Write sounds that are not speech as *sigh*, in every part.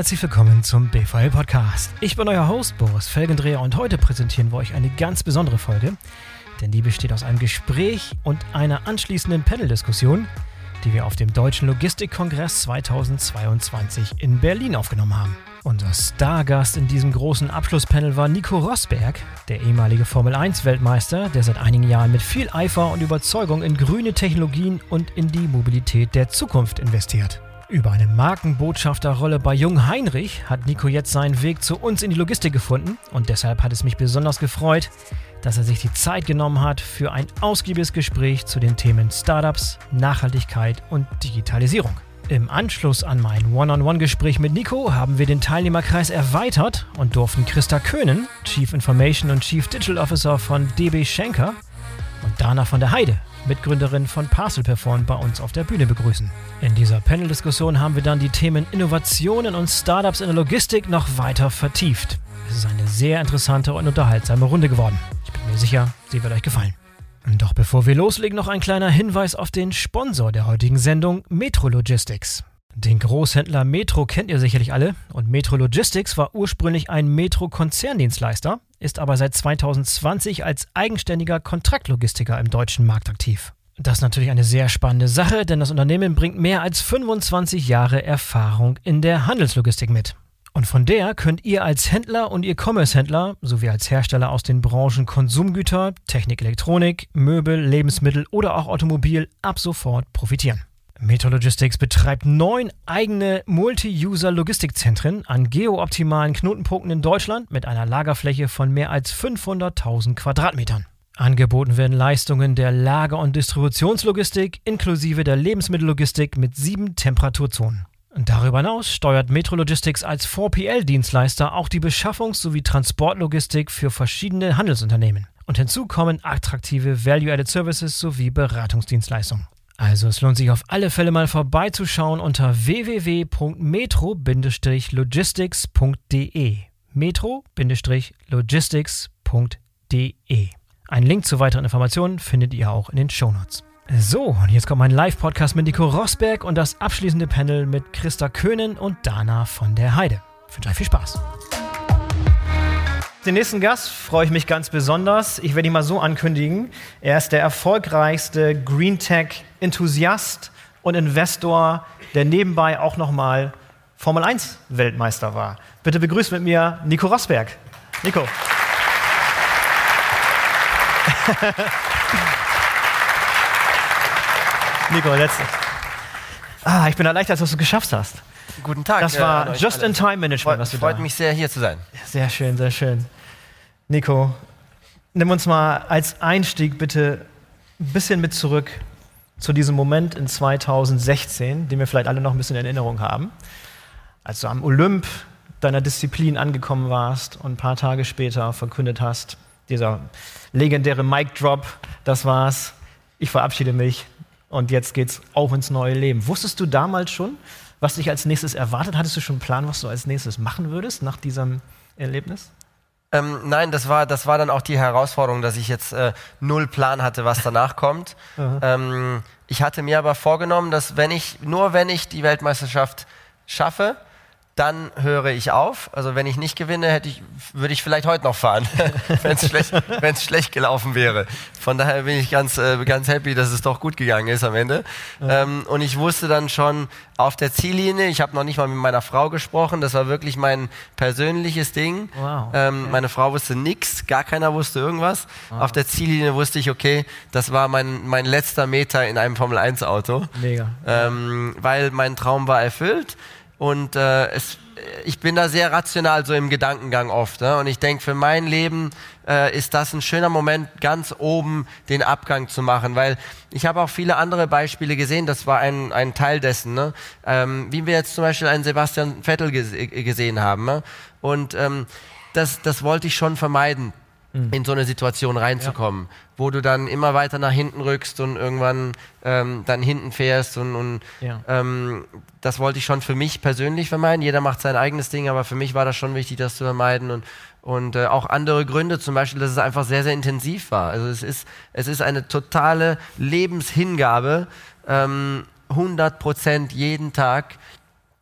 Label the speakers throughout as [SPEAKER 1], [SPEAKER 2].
[SPEAKER 1] herzlich willkommen zum BVL Podcast. Ich bin euer Host Boris Felgendreher und heute präsentieren wir euch eine ganz besondere Folge, denn die besteht aus einem Gespräch und einer anschließenden Panel-Diskussion, die wir auf dem Deutschen Logistikkongress 2022 in Berlin aufgenommen haben. Unser Stargast in diesem großen Abschlusspanel war Nico Rosberg, der ehemalige Formel-1-Weltmeister, der seit einigen Jahren mit viel Eifer und Überzeugung in grüne Technologien und in die Mobilität der Zukunft investiert. Über eine Markenbotschafterrolle bei Jung Heinrich hat Nico jetzt seinen Weg zu uns in die Logistik gefunden und deshalb hat es mich besonders gefreut, dass er sich die Zeit genommen hat für ein ausgiebiges Gespräch zu den Themen Startups, Nachhaltigkeit und Digitalisierung. Im Anschluss an mein One-on-One-Gespräch mit Nico haben wir den Teilnehmerkreis erweitert und durften Christa Köhnen, Chief Information und Chief Digital Officer von DB Schenker und Dana von der Heide, Mitgründerin von Parcel Perform, bei uns auf der Bühne begrüßen. In dieser Panel-Diskussion haben wir dann die Themen Innovationen und Startups in der Logistik noch weiter vertieft. Es ist eine sehr interessante und unterhaltsame Runde geworden. Ich bin mir sicher, sie wird euch gefallen. Doch bevor wir loslegen, noch ein kleiner Hinweis auf den Sponsor der heutigen Sendung, Metro Logistics. Den Großhändler Metro kennt ihr sicherlich alle und Metro Logistics war ursprünglich ein Metro-Konzerndienstleister, ist aber seit 2020 als eigenständiger Kontraktlogistiker im deutschen Markt aktiv. Das ist natürlich eine sehr spannende Sache, denn das Unternehmen bringt mehr als 25 Jahre Erfahrung in der Handelslogistik mit. Und von der könnt ihr als Händler und E-Commerce-Händler sowie als Hersteller aus den Branchen Konsumgüter, Technik, Elektronik, Möbel, Lebensmittel oder auch Automobil ab sofort profitieren. Metrologistics betreibt neun eigene Multi-User-Logistikzentren an geooptimalen Knotenpunkten in Deutschland mit einer Lagerfläche von mehr als 500.000 Quadratmetern. Angeboten werden Leistungen der Lager- und Distributionslogistik inklusive der Lebensmittellogistik mit sieben Temperaturzonen. Darüber hinaus steuert Metrologistics als 4PL-Dienstleister auch die Beschaffungs- sowie Transportlogistik für verschiedene Handelsunternehmen. Und hinzu kommen attraktive Value-Added Services sowie Beratungsdienstleistungen. Also es lohnt sich auf alle Fälle mal vorbeizuschauen unter www.metro-logistics.de. Metro-logistics.de. Ein Link zu weiteren Informationen findet ihr auch in den Shownotes. So, und jetzt kommt mein Live-Podcast mit Nico Rosberg und das abschließende Panel mit Christa Köhnen und Dana von der Heide. Ich wünsche euch viel Spaß. Den nächsten Gast freue ich mich ganz besonders. Ich werde ihn mal so ankündigen. Er ist der erfolgreichste Green Tech Enthusiast und Investor, der nebenbei auch nochmal Formel 1 Weltmeister war. Bitte begrüßt mit mir Nico Rosberg. Nico. *laughs* Nico, letzte. Ah, ich bin erleichtert, dass du es geschafft hast.
[SPEAKER 2] Guten Tag.
[SPEAKER 1] Das war äh, Just-in-Time-Management,
[SPEAKER 2] was du Freut da. mich sehr, hier zu sein.
[SPEAKER 1] Sehr schön, sehr schön. Nico, nimm uns mal als Einstieg bitte ein bisschen mit zurück zu diesem Moment in 2016, den wir vielleicht alle noch ein bisschen in Erinnerung haben, als du am Olymp deiner Disziplin angekommen warst und ein paar Tage später verkündet hast, dieser legendäre Mic Drop, das war's, ich verabschiede mich und jetzt geht's auf ins neue Leben. Wusstest du damals schon, was dich als nächstes erwartet? Hattest du schon einen Plan, was du als nächstes machen würdest nach diesem Erlebnis?
[SPEAKER 2] Ähm, nein, das war, das war dann auch die Herausforderung, dass ich jetzt äh, null Plan hatte, was danach kommt. *laughs* Ähm, ich hatte mir aber vorgenommen, dass wenn ich, nur wenn ich die Weltmeisterschaft schaffe, dann höre ich auf. Also wenn ich nicht gewinne, hätte ich, würde ich vielleicht heute noch fahren, *laughs* wenn es schlecht, schlecht gelaufen wäre. Von daher bin ich ganz, äh, ganz happy, dass es doch gut gegangen ist am Ende. Ja. Ähm, und ich wusste dann schon auf der Ziellinie, ich habe noch nicht mal mit meiner Frau gesprochen, das war wirklich mein persönliches Ding. Wow. Ähm, okay. Meine Frau wusste nichts, gar keiner wusste irgendwas. Wow. Auf der Ziellinie wusste ich, okay, das war mein, mein letzter Meter in einem Formel-1-Auto. Mega. Ähm, weil mein Traum war erfüllt. Und äh, es, ich bin da sehr rational so im Gedankengang oft. Ne? Und ich denke, für mein Leben äh, ist das ein schöner Moment, ganz oben den Abgang zu machen. Weil ich habe auch viele andere Beispiele gesehen, das war ein, ein Teil dessen. Ne? Ähm, wie wir jetzt zum Beispiel einen Sebastian Vettel gese gesehen haben. Ne? Und ähm, das, das wollte ich schon vermeiden. In so eine Situation reinzukommen, ja. wo du dann immer weiter nach hinten rückst und irgendwann ähm, dann hinten fährst und, und ja. ähm, das wollte ich schon für mich persönlich vermeiden. Jeder macht sein eigenes Ding, aber für mich war das schon wichtig, das zu vermeiden und und äh, auch andere Gründe, zum Beispiel, dass es einfach sehr, sehr intensiv war. Also es ist, es ist eine totale Lebenshingabe, ähm, 100 Prozent jeden Tag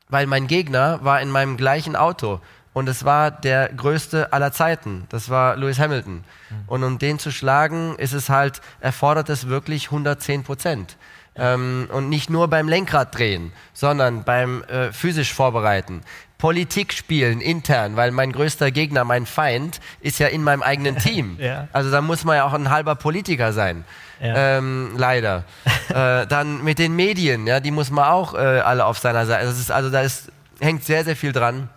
[SPEAKER 2] weil mein Gegner war in meinem gleichen Auto und es war der größte aller Zeiten. Das war Lewis Hamilton. Mhm. Und um den zu schlagen, ist es halt, erfordert es wirklich 110 Prozent. Ähm, und nicht nur beim Lenkrad drehen, sondern beim äh, physisch Vorbereiten. Politik spielen intern, weil mein größter Gegner, mein Feind, ist ja in meinem eigenen *laughs* Team. ja. Also da muss man ja auch ein halber Politiker sein. Ja. Ähm, leider. *laughs* äh, dann mit den Medien, ja, die muss man auch äh, alle auf seiner Seite. Das ist, also da ist, hängt sehr, sehr viel dran.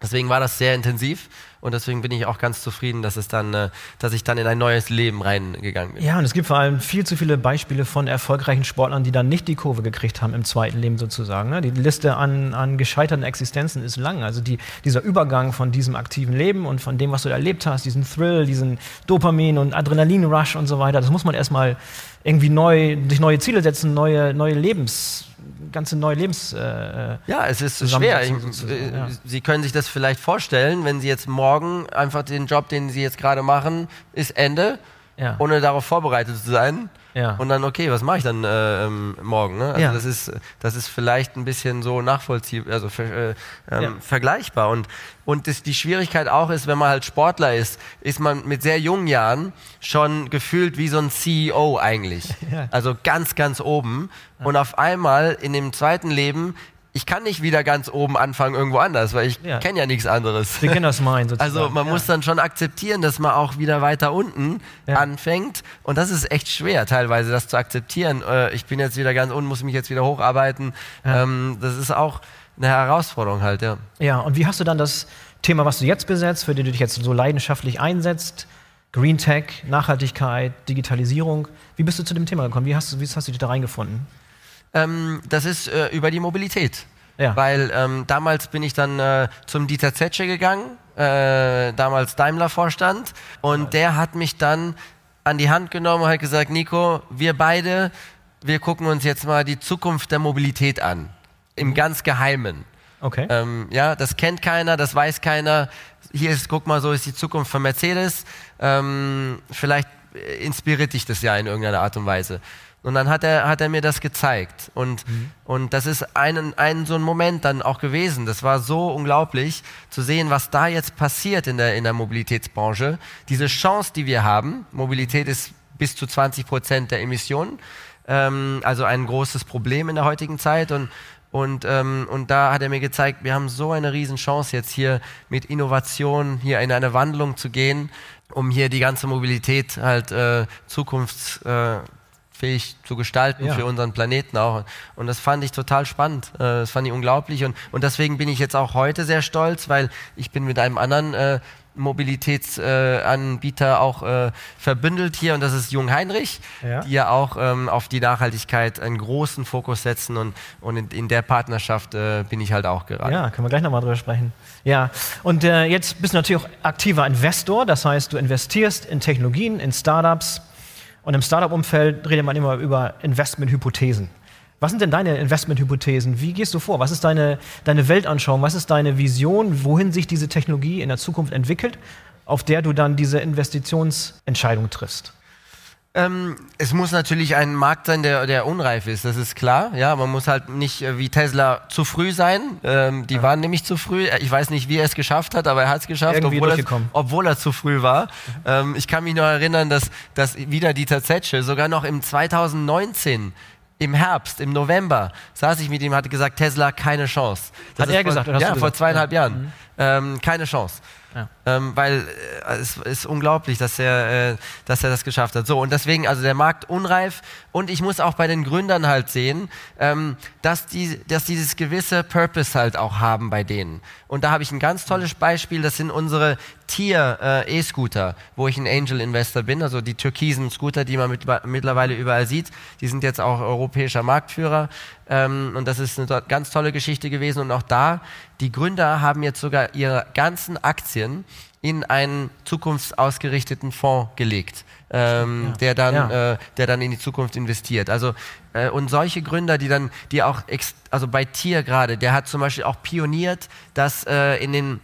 [SPEAKER 2] Deswegen war das sehr intensiv und deswegen bin ich auch ganz zufrieden, dass es dann, äh, dass ich dann in ein neues Leben reingegangen bin.
[SPEAKER 1] Ja, und es gibt vor allem viel zu viele Beispiele von erfolgreichen Sportlern, die dann nicht die Kurve gekriegt haben im zweiten Leben sozusagen. Ne? Die Liste an, an gescheiterten Existenzen ist lang. Also die, dieser Übergang von diesem aktiven Leben und von dem, was du erlebt hast, diesen Thrill, diesen Dopamin und Adrenalin-Rush und so weiter, das muss man erstmal irgendwie neu, sich neue Ziele setzen, neue, neue Lebens ganze neue Lebens. Äh,
[SPEAKER 2] ja, es ist schwer. Äh, ja. Sie können sich das vielleicht vorstellen, wenn Sie jetzt morgen einfach den Job, den Sie jetzt gerade machen, ist Ende, ja. ohne darauf vorbereitet zu sein. Ja. Und dann, okay, was mache ich dann äh, ähm, morgen? Ne? Also ja. das, ist, das ist vielleicht ein bisschen so nachvollziehbar, also äh, ähm, ja. vergleichbar. Und, und das, die Schwierigkeit auch ist, wenn man halt Sportler ist, ist man mit sehr jungen Jahren schon gefühlt wie so ein CEO eigentlich. *laughs* Also ganz, ganz oben. Und auf einmal in dem zweiten Leben ich kann nicht wieder ganz oben anfangen irgendwo anders, weil ich ja. kenne ja nichts anderes.
[SPEAKER 1] Das Mind
[SPEAKER 2] sozusagen. Also man ja. muss dann schon akzeptieren, dass man auch wieder weiter unten ja. anfängt und das ist echt schwer teilweise, das zu akzeptieren. Äh, ich bin jetzt wieder ganz unten, muss mich jetzt wieder hocharbeiten. Ähm, das ist auch eine Herausforderung halt, ja.
[SPEAKER 1] Ja, und wie hast du dann das Thema, was du jetzt besetzt, für den du dich jetzt so leidenschaftlich einsetzt, Green Tech, Nachhaltigkeit, Digitalisierung, wie bist du zu dem Thema gekommen? Wie hast, wie hast du dich da reingefunden?
[SPEAKER 2] Ähm, das ist äh, über die Mobilität. Ja. Weil ähm, damals bin ich dann äh, zum Dieter Zetsche gegangen, äh, damals Daimler-Vorstand, und ja. der hat mich dann an die Hand genommen und hat gesagt, Nico, wir beide, wir gucken uns jetzt mal die Zukunft der Mobilität an. Im mhm. ganz Geheimen. Okay. Ähm, ja, das kennt keiner, das weiß keiner. Hier ist, guck mal, so ist die Zukunft von Mercedes. Ähm, vielleicht inspiriert dich das ja in irgendeiner Art und Weise. Und dann hat er, hat er mir das gezeigt. Und, mhm. und das ist ein, ein so ein Moment dann auch gewesen. Das war so unglaublich zu sehen, was da jetzt passiert in der, in der Mobilitätsbranche. Diese Chance, die wir haben, Mobilität ist bis zu 20 Prozent der Emissionen, ähm, also ein großes Problem in der heutigen Zeit. Und, und, ähm, und da hat er mir gezeigt, wir haben so eine Riesenchance jetzt hier mit Innovation hier in eine Wandlung zu gehen, um hier die ganze Mobilität halt äh, zukunfts... Äh, fähig zu gestalten ja. für unseren Planeten auch. Und das fand ich total spannend. Äh, das fand ich unglaublich. Und, und deswegen bin ich jetzt auch heute sehr stolz, weil ich bin mit einem anderen äh, Mobilitätsanbieter äh, auch äh, verbündelt hier und das ist Jung Heinrich, ja. die ja auch ähm, auf die Nachhaltigkeit einen großen Fokus setzen und, und in, in der Partnerschaft äh, bin ich halt auch gerade.
[SPEAKER 1] Ja, können wir gleich nochmal drüber sprechen. Ja, und äh, jetzt bist du natürlich auch aktiver Investor, das heißt, du investierst in Technologien, in Startups, und im Startup-Umfeld redet man immer über Investmenthypothesen. Was sind denn deine Investmenthypothesen? Wie gehst du vor? Was ist deine, deine Weltanschauung? Was ist deine Vision, wohin sich diese Technologie in der Zukunft entwickelt, auf der du dann diese Investitionsentscheidung triffst?
[SPEAKER 2] Ähm, es muss natürlich ein Markt sein, der, der unreif ist, das ist klar. Ja, man muss halt nicht äh, wie Tesla zu früh sein. Ähm, die ja. waren nämlich zu früh. Ich weiß nicht, wie er es geschafft hat, aber er hat es geschafft, obwohl er, obwohl er, zu früh war. Ähm, ich kann mich noch erinnern, dass, dass wieder Dieter Zetsche sogar noch im 2019 im Herbst, im November, saß ich mit ihm, hatte gesagt, Tesla keine Chance.
[SPEAKER 1] Das hat er vor, gesagt?
[SPEAKER 2] Oder ja, vor zweieinhalb ja. Jahren. Mhm. Ähm, keine Chance. Ähm, weil äh, es ist unglaublich, dass er, äh, dass er das geschafft hat. So, und deswegen, also der Markt unreif. Und ich muss auch bei den Gründern halt sehen, ähm, dass, die, dass dieses gewisse Purpose halt auch haben bei denen. Und da habe ich ein ganz tolles Beispiel, das sind unsere Tier-E-Scooter, äh, wo ich ein Angel-Investor bin, also die türkisen Scooter, die man mit, mittlerweile überall sieht. Die sind jetzt auch europäischer Marktführer. Ähm, und das ist eine ganz tolle Geschichte gewesen. Und auch da, die Gründer haben jetzt sogar ihre ganzen Aktien in einen zukunftsausgerichteten Fonds gelegt, ähm, ja. der, dann, ja. äh, der dann in die Zukunft investiert. Also äh, und solche Gründer, die dann, die auch, also bei Tier gerade, der hat zum Beispiel auch pioniert, dass äh, in den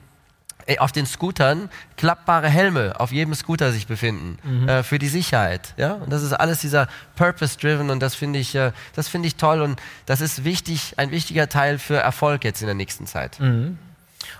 [SPEAKER 2] auf den Scootern klappbare Helme auf jedem Scooter sich befinden mhm. äh, für die Sicherheit. Ja? Und das ist alles dieser Purpose-driven und das finde ich, äh, das finde ich toll und das ist wichtig, ein wichtiger Teil für Erfolg jetzt in der nächsten Zeit. Mhm.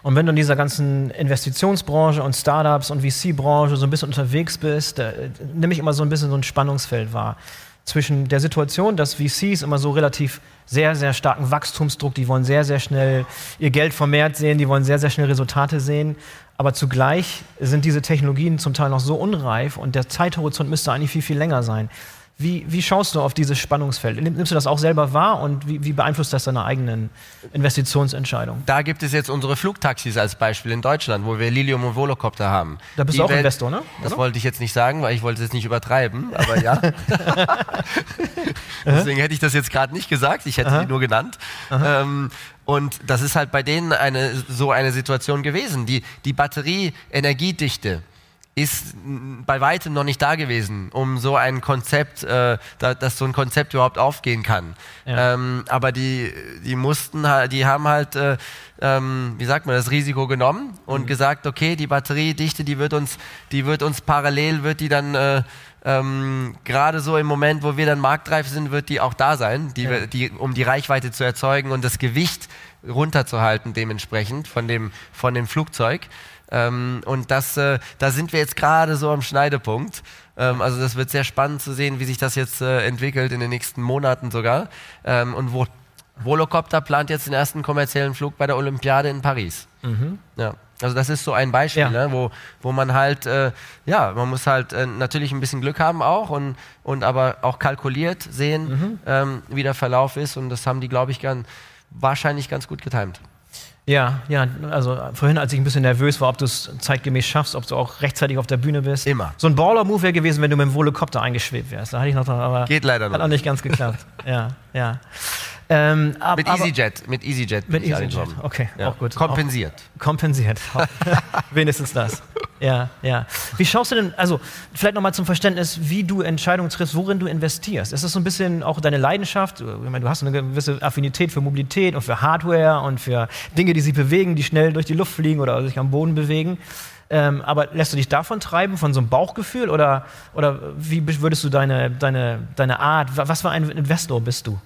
[SPEAKER 1] Und wenn du in dieser ganzen Investitionsbranche und Startups und VC-Branche so ein bisschen unterwegs bist, da, äh, nehme ich immer so ein bisschen so ein Spannungsfeld wahr zwischen der Situation, dass VCs immer so relativ sehr, sehr starken Wachstumsdruck, die wollen sehr, sehr schnell ihr Geld vermehrt sehen, die wollen sehr, sehr schnell Resultate sehen. Aber zugleich sind diese Technologien zum Teil noch so unreif und der Zeithorizont müsste eigentlich viel, viel länger sein. Wie, wie, schaust du auf dieses Spannungsfeld? Nimmst du das auch selber wahr und wie, wie, beeinflusst das deine eigenen Investitionsentscheidungen?
[SPEAKER 2] Da gibt es jetzt unsere Flugtaxis als Beispiel in Deutschland, wo wir Lilium und Volocopter haben.
[SPEAKER 1] Da bist
[SPEAKER 2] Die
[SPEAKER 1] du auch Welt, Investor, ne?
[SPEAKER 2] Das Oder? wollte ich jetzt nicht sagen, weil ich wollte es jetzt nicht übertreiben, aber ja. *laughs* *laughs* Deswegen hätte ich das jetzt gerade nicht gesagt, ich hätte Aha. die nur genannt. Ähm, und das ist halt bei denen eine, so eine Situation gewesen. Die, die Batterie-Energiedichte ist bei weitem noch nicht da gewesen, um so ein Konzept, äh, da, dass so ein Konzept überhaupt aufgehen kann. Ja. Ähm, aber die, die mussten, die haben halt, äh, ähm, wie sagt man, das Risiko genommen und mhm. gesagt, okay, die Batteriedichte, die wird uns, die wird uns parallel, wird die dann äh, ähm, gerade so im Moment, wo wir dann marktreif sind, wird die auch da sein, die, ja. die, um die Reichweite zu erzeugen und das Gewicht runterzuhalten dementsprechend von dem, von dem Flugzeug. Ähm, und das, äh, da sind wir jetzt gerade so am Schneidepunkt. Ähm, also das wird sehr spannend zu sehen, wie sich das jetzt äh, entwickelt in den nächsten Monaten sogar. Ähm, und wo Volocopter plant jetzt den ersten kommerziellen Flug bei der Olympiade in Paris. Mhm. Ja. Also das ist so ein Beispiel, ja. ne, wo, wo man halt, äh, ja, man muss halt äh, natürlich ein bisschen Glück haben auch und, und aber auch kalkuliert sehen, mhm. ähm, wie der Verlauf ist und das haben die, glaube ich, gern, wahrscheinlich ganz gut getimt.
[SPEAKER 1] Ja, ja, also vorhin, als ich ein bisschen nervös war, ob du es zeitgemäß schaffst, ob du auch rechtzeitig auf der Bühne bist.
[SPEAKER 2] Immer.
[SPEAKER 1] So ein Baller-Move wäre gewesen, wenn du mit dem Volocopter eingeschwebt wärst. Da hatte ich noch, aber
[SPEAKER 2] Geht leider
[SPEAKER 1] noch. Hat auch nicht ganz geklappt. *laughs* ja, ja.
[SPEAKER 2] Ähm, ab, mit EasyJet, mit EasyJet.
[SPEAKER 1] Mit EasyJet, okay,
[SPEAKER 2] ja.
[SPEAKER 1] auch gut.
[SPEAKER 2] Kompensiert.
[SPEAKER 1] Auch, kompensiert. *laughs* Wenigstens das. Ja, ja. Wie schaust du denn, also vielleicht nochmal zum Verständnis, wie du Entscheidungen triffst, worin du investierst. Ist das so ein bisschen auch deine Leidenschaft? Ich meine, du hast eine gewisse Affinität für Mobilität und für Hardware und für Dinge, die sich bewegen, die schnell durch die Luft fliegen oder sich am Boden bewegen. Ähm, aber lässt du dich davon treiben, von so einem Bauchgefühl? Oder, oder wie würdest du deine, deine, deine Art, was für ein Investor bist du?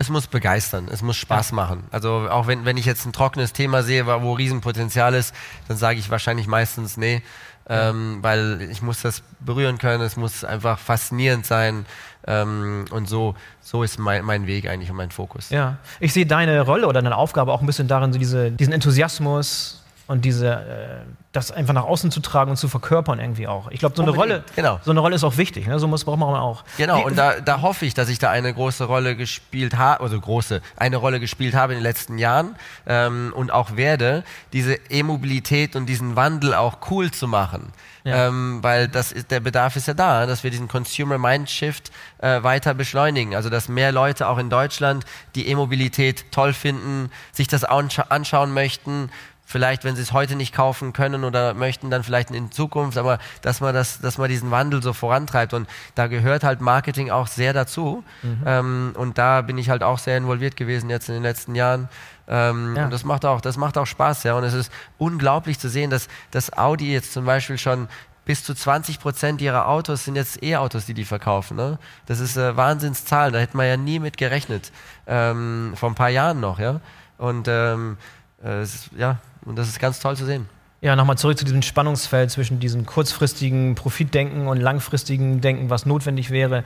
[SPEAKER 2] Es muss begeistern, es muss Spaß machen. Also auch wenn, wenn ich jetzt ein trockenes Thema sehe, wo Riesenpotenzial ist, dann sage ich wahrscheinlich meistens nee, ähm, weil ich muss das berühren können, es muss einfach faszinierend sein ähm, und so, so ist mein, mein Weg eigentlich und mein Fokus.
[SPEAKER 1] Ja, ich sehe deine Rolle oder deine Aufgabe auch ein bisschen darin, so diese, diesen Enthusiasmus, und diese, äh, das einfach nach außen zu tragen und zu verkörpern irgendwie auch. Ich glaube, so eine Rolle, genau. so eine Rolle ist auch wichtig. Ne? So muss braucht man auch.
[SPEAKER 2] Genau. Wie, und da, da hoffe ich, dass ich da eine große Rolle gespielt habe, also große, eine Rolle gespielt habe in den letzten Jahren ähm, und auch werde, diese E-Mobilität und diesen Wandel auch cool zu machen. Ja. Ähm, weil das ist, der Bedarf ist ja da, dass wir diesen Consumer Mindshift äh, weiter beschleunigen. Also dass mehr Leute auch in Deutschland die E-Mobilität toll finden, sich das anscha anschauen möchten, vielleicht, wenn sie es heute nicht kaufen können oder möchten, dann vielleicht in Zukunft, aber dass man, das, dass man diesen Wandel so vorantreibt. Und da gehört halt Marketing auch sehr dazu. Mhm. Ähm, und da bin ich halt auch sehr involviert gewesen jetzt in den letzten Jahren. Ähm, ja. Und das macht auch, das macht auch Spaß, ja. Und es ist unglaublich zu sehen, dass, dass Audi jetzt zum Beispiel schon bis zu 20 Prozent ihrer Autos sind jetzt E-Autos, die die verkaufen. Ne? Das ist äh, Wahnsinnszahlen, da hätte man ja nie mit gerechnet. Ähm, vor ein paar Jahren noch, ja. Und ähm, äh, ist, ja, und das ist ganz toll zu sehen.
[SPEAKER 1] Ja, nochmal zurück zu diesem Spannungsfeld zwischen diesem kurzfristigen Profitdenken und langfristigen Denken, was notwendig wäre.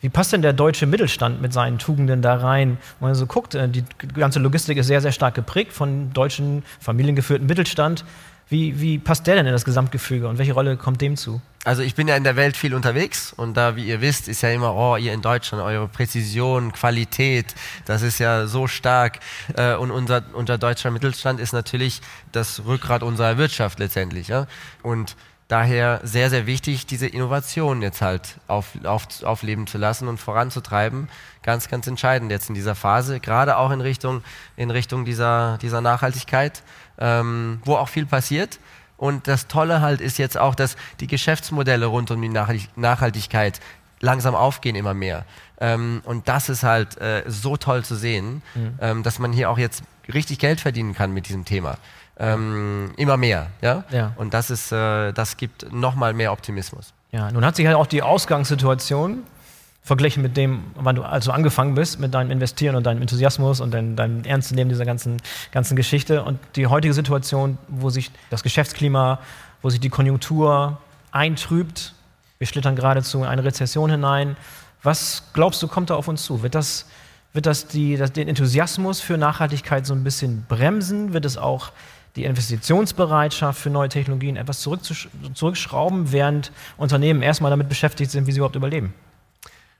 [SPEAKER 1] Wie passt denn der deutsche Mittelstand mit seinen Tugenden da rein? Wenn man so guckt, äh, die ganze Logistik ist sehr, sehr stark geprägt von deutschen familiengeführten Mittelstand. Wie, wie passt der denn in das Gesamtgefüge und welche Rolle kommt dem zu?
[SPEAKER 2] Also ich bin ja in der Welt viel unterwegs und da, wie ihr wisst, ist ja immer, oh, ihr in Deutschland, eure Präzision, Qualität, das ist ja so stark. Äh, und unser, unser deutscher Mittelstand ist natürlich das Rückgrat unserer Wirtschaft letztendlich. Ja? Und daher sehr, sehr wichtig, diese Innovation jetzt halt auf, auf, aufleben zu lassen und voranzutreiben. Ganz, ganz entscheidend jetzt in dieser Phase, gerade auch in Richtung, in Richtung dieser, dieser Nachhaltigkeit ähm, wo auch viel passiert. Und das Tolle halt ist jetzt auch, dass die Geschäftsmodelle rund um die Nachhaltigkeit langsam aufgehen immer mehr. Ähm, und das ist halt äh, so toll zu sehen, mhm. ähm, dass man hier auch jetzt richtig Geld verdienen kann mit diesem Thema. ähm, immer mehr. Ja?
[SPEAKER 1] Ja.
[SPEAKER 2] Und das, ist, äh, das gibt nochmal mehr Optimismus.
[SPEAKER 1] Ja, nun hat sich halt auch die Ausgangssituation verglichen mit dem, wann du also angefangen bist, mit deinem Investieren und deinem Enthusiasmus und deinem, deinem Ernstnehmen dieser ganzen, ganzen Geschichte und die heutige Situation, wo sich das Geschäftsklima, wo sich die Konjunktur eintrübt, wir schlittern geradezu in eine Rezession hinein. Was glaubst du, kommt da auf uns zu? Wird das, wird das, die, das den Enthusiasmus für Nachhaltigkeit so ein bisschen bremsen? Wird es auch die Investitionsbereitschaft für neue Technologien etwas zurückschrauben, während Unternehmen erstmal damit beschäftigt sind, wie sie überhaupt überleben?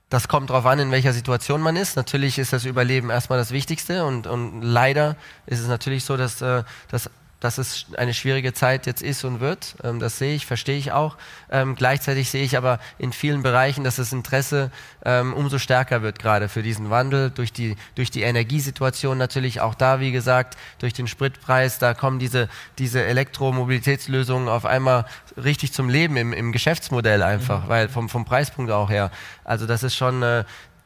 [SPEAKER 2] Das kommt darauf an, in welcher Situation man ist. Natürlich ist das Überleben erstmal das Wichtigste und, und leider ist es natürlich so, dass, äh, dass dass es eine schwierige Zeit jetzt ist und wird. Ähm, das sehe ich, verstehe ich auch. Ähm, gleichzeitig sehe ich aber in vielen Bereichen, dass das Interesse ähm, umso stärker wird, gerade für diesen Wandel, durch die, durch die Energiesituation natürlich auch da, wie gesagt, durch den Spritpreis, da kommen diese, diese Elektromobilitätslösungen auf einmal richtig zum Leben im, im Geschäftsmodell einfach, mhm. weil vom, vom Preispunkt auch her. Also das ist schon äh,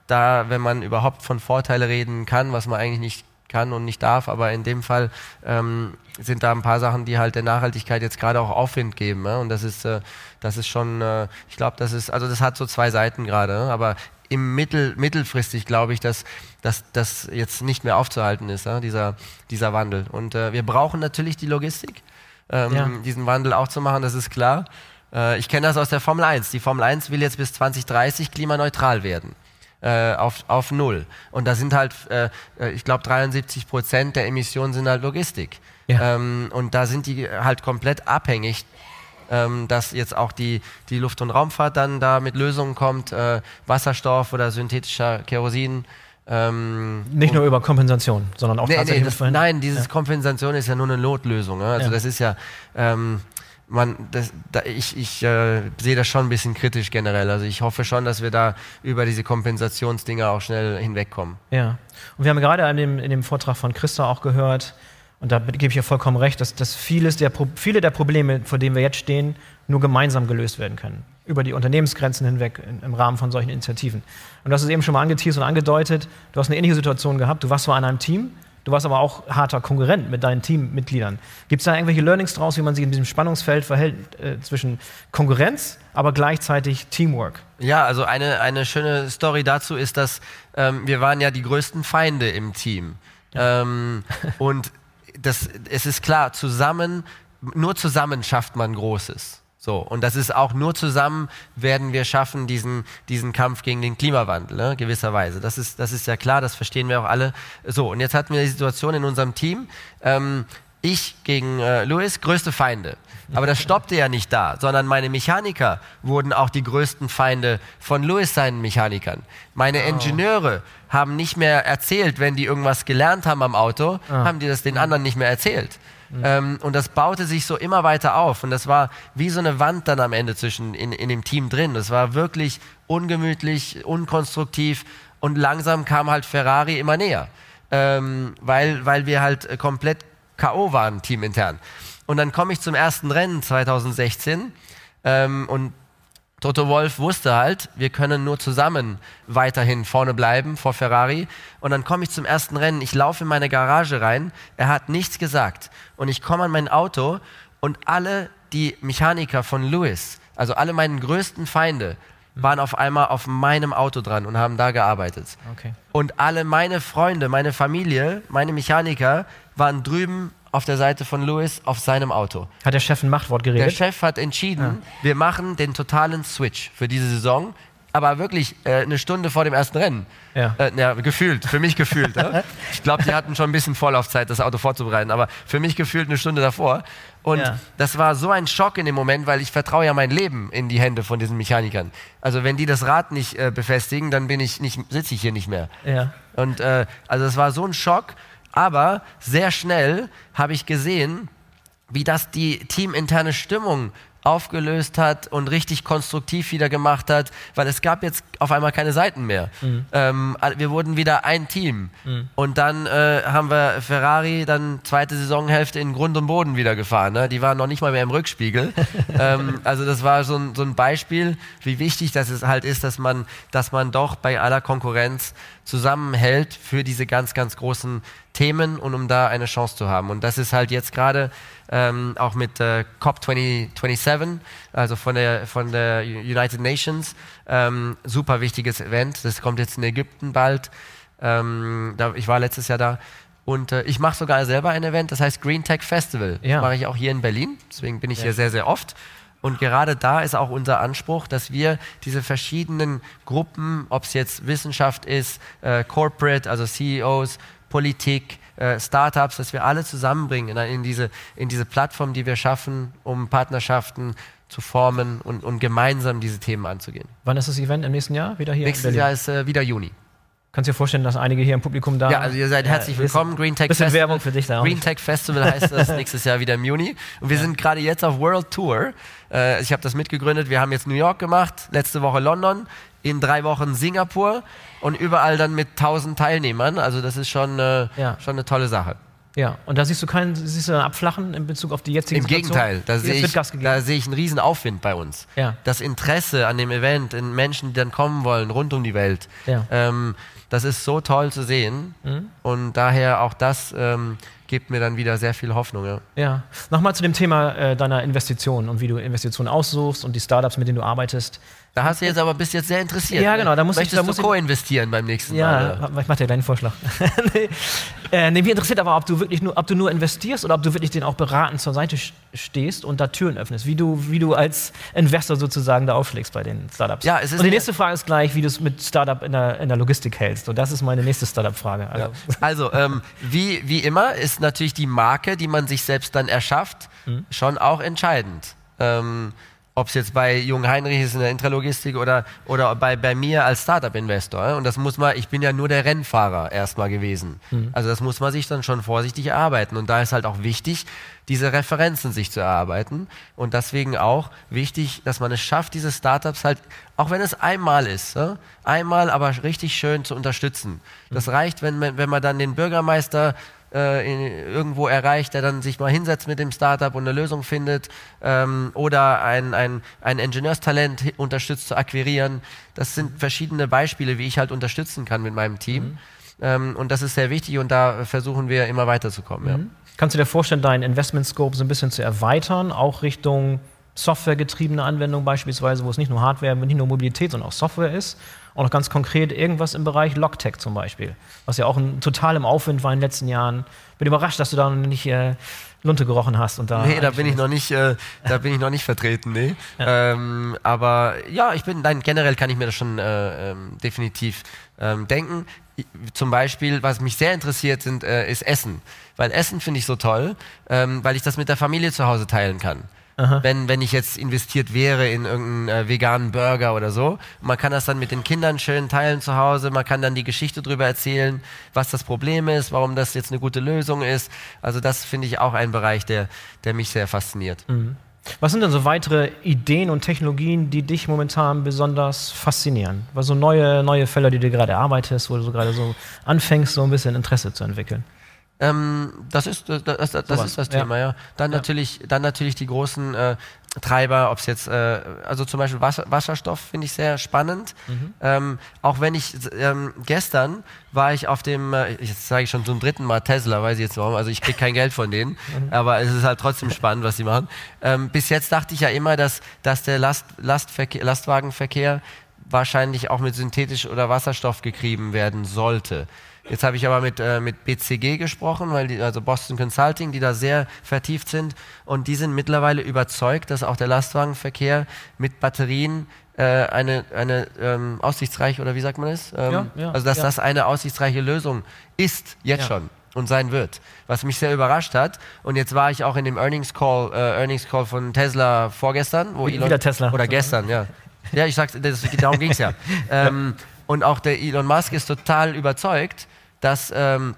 [SPEAKER 2] da, wenn man überhaupt von Vorteile reden kann, was man eigentlich nicht kann und nicht darf, aber in dem Fall ähm, sind da ein paar Sachen, die halt der Nachhaltigkeit jetzt gerade auch Aufwind geben. Ja? Und das ist, äh, das ist schon, äh, ich glaube, das ist, also das hat so zwei Seiten gerade, aber im Mittel, mittelfristig glaube ich, dass das jetzt nicht mehr aufzuhalten ist, ja? dieser, dieser Wandel. Und äh, wir brauchen natürlich die Logistik, ähm, ja. diesen Wandel auch zu machen, das ist klar. Äh, ich kenne das aus der Formel 1. Die Formel 1 will jetzt bis 2030 klimaneutral werden äh, auf, auf Null. Und da sind halt, äh, äh ich glaube, 73 Prozent der Emissionen sind halt Logistik. Ja. Ähm, und da sind die halt komplett abhängig ähm, dass jetzt auch die, die Luft- und Raumfahrt dann da mit Lösungen kommt, äh, Wasserstoff oder synthetischer Kerosin.
[SPEAKER 1] Ähm, Nicht nur über Kompensation, sondern auch
[SPEAKER 2] nee, tatsächlich. Nee, das, nein, diese ja. Kompensation ist ja nur eine Notlösung. Ne? Also ja. das ist ja, ähm, man, das, da, ich, ich äh, sehe das schon ein bisschen kritisch generell. Also ich hoffe schon, dass wir da über diese Kompensationsdinger auch schnell hinwegkommen.
[SPEAKER 1] Ja. Und wir haben gerade in dem, in dem Vortrag von Christa auch gehört, und da gebe ich ihr vollkommen recht, dass, dass vieles der, viele der Probleme, vor denen wir jetzt stehen, nur gemeinsam gelöst werden können. Über die Unternehmensgrenzen hinweg in, im Rahmen von solchen Initiativen. Und du hast es eben schon mal angeteased und angedeutet, du hast eine ähnliche Situation gehabt. Du warst zwar an einem Team, Du warst aber auch harter Konkurrent mit deinen Teammitgliedern. Gibt es da irgendwelche Learnings draus, wie man sich in diesem Spannungsfeld verhält äh, zwischen Konkurrenz, aber gleichzeitig Teamwork?
[SPEAKER 2] Ja, also eine, eine schöne Story dazu ist, dass ähm, wir waren ja die größten Feinde im Team. Ja. Ähm, und das, es ist klar, zusammen, nur zusammen schafft man Großes. So, und das ist auch nur zusammen werden wir schaffen, diesen, diesen Kampf gegen den Klimawandel, ne, gewisserweise. Das ist, das ist ja klar, das verstehen wir auch alle. So, und jetzt hatten wir die Situation in unserem Team. Ähm, ich gegen äh, Louis, größte Feinde. Aber das stoppte ja nicht da, sondern meine Mechaniker wurden auch die größten Feinde von Louis seinen Mechanikern. Meine oh. Ingenieure haben nicht mehr erzählt, wenn die irgendwas gelernt haben am Auto, oh. haben die das den anderen nicht mehr erzählt. Mhm. Ähm, und das baute sich so immer weiter auf. Und das war wie so eine Wand dann am Ende zwischen in, in dem Team drin. Das war wirklich ungemütlich, unkonstruktiv. Und langsam kam halt Ferrari immer näher. Ähm, weil, weil wir halt komplett K.O. waren, teamintern. Und dann komme ich zum ersten Rennen 2016 ähm, und Toto Wolf wusste halt, wir können nur zusammen weiterhin vorne bleiben vor Ferrari. Und dann komme ich zum ersten Rennen, ich laufe in meine Garage rein, er hat nichts gesagt. Und ich komme an mein Auto und alle die Mechaniker von Lewis, also alle meine größten Feinde, waren auf einmal auf meinem Auto dran und haben da gearbeitet. Okay. Und alle meine Freunde, meine Familie, meine Mechaniker waren drüben auf der Seite von Lewis auf seinem Auto.
[SPEAKER 1] Hat der Chef ein Machtwort geredet?
[SPEAKER 2] Der Chef hat entschieden, ja. wir machen den totalen Switch für diese Saison. Aber wirklich äh, eine Stunde vor dem ersten Rennen. Ja. Äh, ja gefühlt, für mich gefühlt. ja? *laughs* Ich glaube, die hatten schon ein bisschen Vorlaufzeit, das Auto vorzubereiten, aber für mich gefühlt eine Stunde davor. Und ja. das war so ein Schock in dem Moment, weil ich vertraue ja mein Leben in die Hände von diesen Mechanikern. Also wenn die das Rad nicht äh, befestigen, dann bin ich nicht, sitze ich hier nicht mehr. Ja. Und äh, also es war so ein Schock. Aber sehr schnell habe ich gesehen, wie das die teaminterne Stimmung aufgelöst hat und richtig konstruktiv wieder gemacht hat, weil es gab jetzt auf einmal keine Seiten mehr. Mhm. Ähm, wir wurden wieder ein Team. Mhm. Und dann äh, haben wir Ferrari dann zweite Saisonhälfte in Grund und Boden wieder gefahren. Ne? Die waren noch nicht mal mehr im Rückspiegel. *laughs* ähm, also das war so ein, so ein Beispiel, wie wichtig das ist, halt ist, dass man, dass man doch bei aller Konkurrenz zusammenhält für diese ganz, ganz großen Themen und um da eine Chance zu haben. Und das ist halt jetzt gerade ähm, auch mit äh, COP27, also von der, von der United Nations, ähm, super wichtiges Event. Das kommt jetzt in Ägypten bald. Ähm, da, ich war letztes Jahr da. Und äh, ich mache sogar selber ein Event, das heißt Green Tech Festival. Ja. Das mache ich auch hier in Berlin. Deswegen bin ich ja. hier sehr, sehr oft. Und gerade da ist auch unser Anspruch, dass wir diese verschiedenen Gruppen, ob es jetzt Wissenschaft ist, äh, Corporate, also CEOs, Politik, äh, Startups, dass wir alle zusammenbringen in, in, diese, in diese Plattform, die wir schaffen, um Partnerschaften zu formen und, und gemeinsam diese Themen anzugehen.
[SPEAKER 1] Wann ist das Event im nächsten Jahr? Wieder hier?
[SPEAKER 2] Nächstes Jahr ist äh, wieder Juni.
[SPEAKER 1] Kannst du dir vorstellen, dass einige hier im Publikum da
[SPEAKER 2] Ja, also ihr seid ja, herzlich willkommen.
[SPEAKER 1] Green Tech bisschen Festival. Werbung für dich da.
[SPEAKER 2] Green Tech Festival heißt das *laughs* nächstes Jahr wieder im Juni. Und wir ja. sind gerade jetzt auf World Tour. Äh, ich habe das mitgegründet. Wir haben jetzt New York gemacht, letzte Woche London, in drei Wochen Singapur und überall dann mit 1000 Teilnehmern. Also das ist schon, äh, ja. schon eine tolle Sache.
[SPEAKER 1] Ja, und da siehst du keinen, siehst du Abflachen in Bezug auf die jetzige
[SPEAKER 2] Im
[SPEAKER 1] Situation?
[SPEAKER 2] Gegenteil, da sehe ich, da sehe ich einen riesen Aufwind bei uns. Ja. Das Interesse an dem Event, in Menschen, die dann kommen wollen, rund um die Welt. Ja. Ähm, das ist so toll zu sehen. Mhm. Und daher auch das ähm, gibt mir dann wieder sehr viel Hoffnung. Ja,
[SPEAKER 1] ja. nochmal zu dem Thema äh, deiner Investitionen und wie du Investitionen aussuchst und die Startups, mit denen du arbeitest.
[SPEAKER 2] Da hast du jetzt aber bis jetzt sehr interessiert.
[SPEAKER 1] Ja, genau. Da muss
[SPEAKER 2] Möchtest
[SPEAKER 1] ich, da
[SPEAKER 2] du co-investieren beim nächsten
[SPEAKER 1] ja,
[SPEAKER 2] Mal?
[SPEAKER 1] Ja, ich mache dir deinen Vorschlag. *laughs* nee. Äh, nee, mich interessiert aber, ob du wirklich nur, ob du nur investierst oder ob du wirklich den auch beratend zur Seite stehst und da Türen öffnest. Wie du, wie du als Investor sozusagen da aufschlägst bei den Startups.
[SPEAKER 2] Ja, es ist
[SPEAKER 1] und die nächste Frage ist gleich, wie du es mit Startup in der, in der Logistik hältst. Und das ist meine nächste Startup-Frage.
[SPEAKER 2] Also, ja. *laughs* also ähm, wie, wie immer ist natürlich die Marke, die man sich selbst dann erschafft, mhm. schon auch entscheidend. Ähm, ob es jetzt bei Jung Heinrich ist in der Intralogistik oder, oder bei, bei mir als Startup-Investor. Und das muss man, ich bin ja nur der Rennfahrer erstmal gewesen. Mhm. Also das muss man sich dann schon vorsichtig erarbeiten. Und da ist halt auch wichtig, diese Referenzen sich zu erarbeiten. Und deswegen auch wichtig, dass man es schafft, diese Startups halt, auch wenn es einmal ist, ja, einmal aber richtig schön zu unterstützen. Das mhm. reicht, wenn, wenn man dann den Bürgermeister äh, irgendwo erreicht, der dann sich mal hinsetzt mit dem Startup und eine Lösung findet ähm, oder ein, ein, ein Ingenieurstalent unterstützt zu akquirieren. Das sind verschiedene Beispiele, wie ich halt unterstützen kann mit meinem Team. Mhm. Ähm, und das ist sehr wichtig und da versuchen wir immer weiterzukommen. Mhm. Ja.
[SPEAKER 1] Kannst du dir vorstellen, deinen Investment Scope so ein bisschen zu erweitern, auch Richtung softwaregetriebene Anwendung beispielsweise, wo es nicht nur Hardware, nicht nur Mobilität, sondern auch Software ist? Auch noch ganz konkret irgendwas im Bereich Logtech zum Beispiel, was ja auch ein, total im Aufwind war in den letzten Jahren. Bin überrascht, dass du da noch nicht äh, Lunte gerochen hast. Und da
[SPEAKER 2] nee, da bin ich noch nicht, äh, da bin ich noch nicht vertreten, nee. Ja. Ähm, aber ja, ich bin, nein, generell kann ich mir das schon äh, ähm, definitiv ähm, denken. zum Beispiel, was mich sehr interessiert, sind, äh, ist Essen. Weil Essen finde ich so toll, ähm, weil ich das mit der Familie zu Hause teilen kann wenn, wenn ich jetzt investiert wäre in irgendeinen äh, veganen Burger oder so. man kann das dann mit den Kindern schön teilen zu Hause, man kann dann die Geschichte darüber erzählen, was das Problem ist, warum das jetzt eine gute Lösung ist. Also das finde ich auch ein Bereich, der, der mich sehr fasziniert. Mhm.
[SPEAKER 1] Was sind denn so weitere Ideen und Technologien, die dich momentan besonders faszinieren? Was so neue, neue Fälle, die du gerade erarbeitest, wo du so gerade so anfängst, so ein bisschen Interesse zu entwickeln?
[SPEAKER 2] Ähm, das ist das, das, das, das ist das Thema, ja. ja. Dann ja. natürlich, dann natürlich die großen äh, Treiber, ob es jetzt, äh, also zum Beispiel Wasser, Wasserstoff finde ich sehr spannend. Mhm. Ähm, auch wenn ich ähm, gestern war ich auf dem, äh, jetzt sage ich schon zum dritten Mal Tesla, weiß ich jetzt warum, also ich kriege kein Geld von denen, *laughs* mhm. aber es ist halt trotzdem spannend, was sie machen. Ähm, bis jetzt dachte ich ja immer, dass, dass der Last, Lastverkehr, Lastwagenverkehr wahrscheinlich auch mit synthetisch oder Wasserstoff getrieben werden sollte. Jetzt habe ich aber mit, äh, mit BCG gesprochen, weil die, also Boston Consulting, die da sehr vertieft sind und die sind mittlerweile überzeugt, dass auch der Lastwagenverkehr mit Batterien äh, eine, eine ähm, aussichtsreiche, oder wie sagt man es? Ähm, ja, ja, also dass ja. das eine aussichtsreiche Lösung ist, jetzt schon und sein wird. Was mich sehr überrascht hat. Und jetzt war ich auch in dem Earnings Call, äh, Earnings Call von Tesla vorgestern, wo
[SPEAKER 1] Elon, Wieder Tesla.
[SPEAKER 2] Oder gestern, ja. Ja, ich sagte, darum ging es *laughs* ja. ähm, und auch der Elon Musk ist total überzeugt, dass, ähm,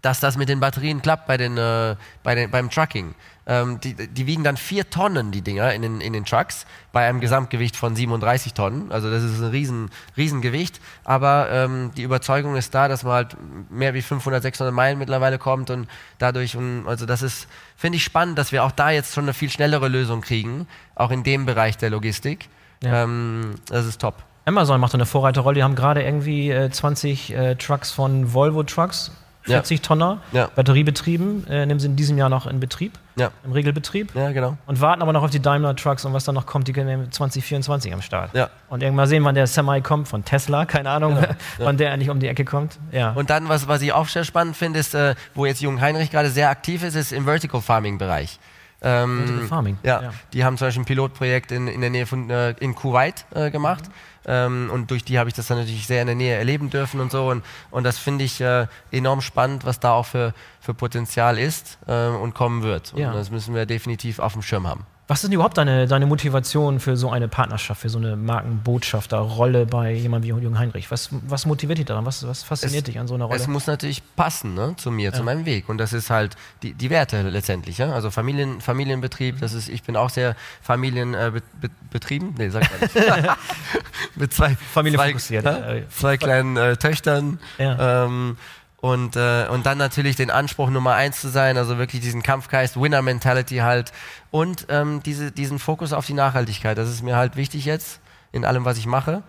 [SPEAKER 2] dass das mit den Batterien klappt bei den, äh, bei den, beim Trucking. Ähm, die, die, wiegen dann vier Tonnen, die Dinger, in den, in den Trucks, bei einem Gesamtgewicht von 37 Tonnen. Also das ist ein riesen, Riesengewicht. Aber ähm, die Überzeugung ist da, dass man halt mehr wie 500, 600 Meilen mittlerweile kommt und dadurch, also das ist, finde ich spannend, dass wir auch da jetzt schon eine viel schnellere Lösung kriegen, auch in dem Bereich der Logistik. Ja. Ähm, das ist top.
[SPEAKER 1] Amazon macht eine Vorreiterrolle. Die haben gerade irgendwie äh, 20 äh, Trucks von Volvo Trucks 40 ja. Tonner, ja. batteriebetrieben, äh, nehmen sie in diesem Jahr noch in Betrieb,
[SPEAKER 2] ja.
[SPEAKER 1] im Regelbetrieb.
[SPEAKER 2] Ja, genau.
[SPEAKER 1] Und warten aber noch auf die Daimler Trucks und was dann noch kommt, die gehen 2024 am Start.
[SPEAKER 2] Ja.
[SPEAKER 1] Und irgendwann sehen, wann der Semi kommt von Tesla, keine Ahnung, genau. *laughs* wann der endlich um die Ecke kommt. Ja.
[SPEAKER 2] Und dann, was, was ich auch sehr spannend finde, ist, äh, wo jetzt Jung Heinrich gerade sehr aktiv ist, ist im Vertical Farming Bereich.
[SPEAKER 1] Ähm, Farming.
[SPEAKER 2] Ja, ja, die haben zum Beispiel ein Pilotprojekt in, in der Nähe von äh, in Kuwait äh, gemacht. Mhm. Ähm, und durch die habe ich das dann natürlich sehr in der Nähe erleben dürfen und so. Und, und das finde ich äh, enorm spannend, was da auch für, für Potenzial ist äh, und kommen wird.
[SPEAKER 1] Ja.
[SPEAKER 2] Und das müssen wir definitiv auf dem Schirm haben.
[SPEAKER 1] Was ist denn überhaupt deine, deine Motivation für so eine Partnerschaft, für so eine Markenbotschafterrolle bei jemandem wie Jürgen Heinrich? Was, was motiviert dich daran? Was, was fasziniert
[SPEAKER 2] es,
[SPEAKER 1] dich an so einer Rolle?
[SPEAKER 2] Es muss natürlich passen ne, zu mir, ja. zu meinem Weg. Und das ist halt die, die Werte letztendlich. Ja? Also Familien, Familienbetrieb, das ist, ich bin auch sehr familienbetrieben. Äh, nee, sag mal nicht. *laughs* Mit zwei,
[SPEAKER 1] Familienfokussiert.
[SPEAKER 2] Zwei, zwei kleinen äh, Töchtern.
[SPEAKER 1] Ja.
[SPEAKER 2] Ähm, und, äh, und dann natürlich den Anspruch Nummer eins zu sein, also wirklich diesen Kampfgeist, Winner-Mentality halt und ähm, diese, diesen Fokus auf die Nachhaltigkeit. Das ist mir halt wichtig jetzt in allem, was ich mache.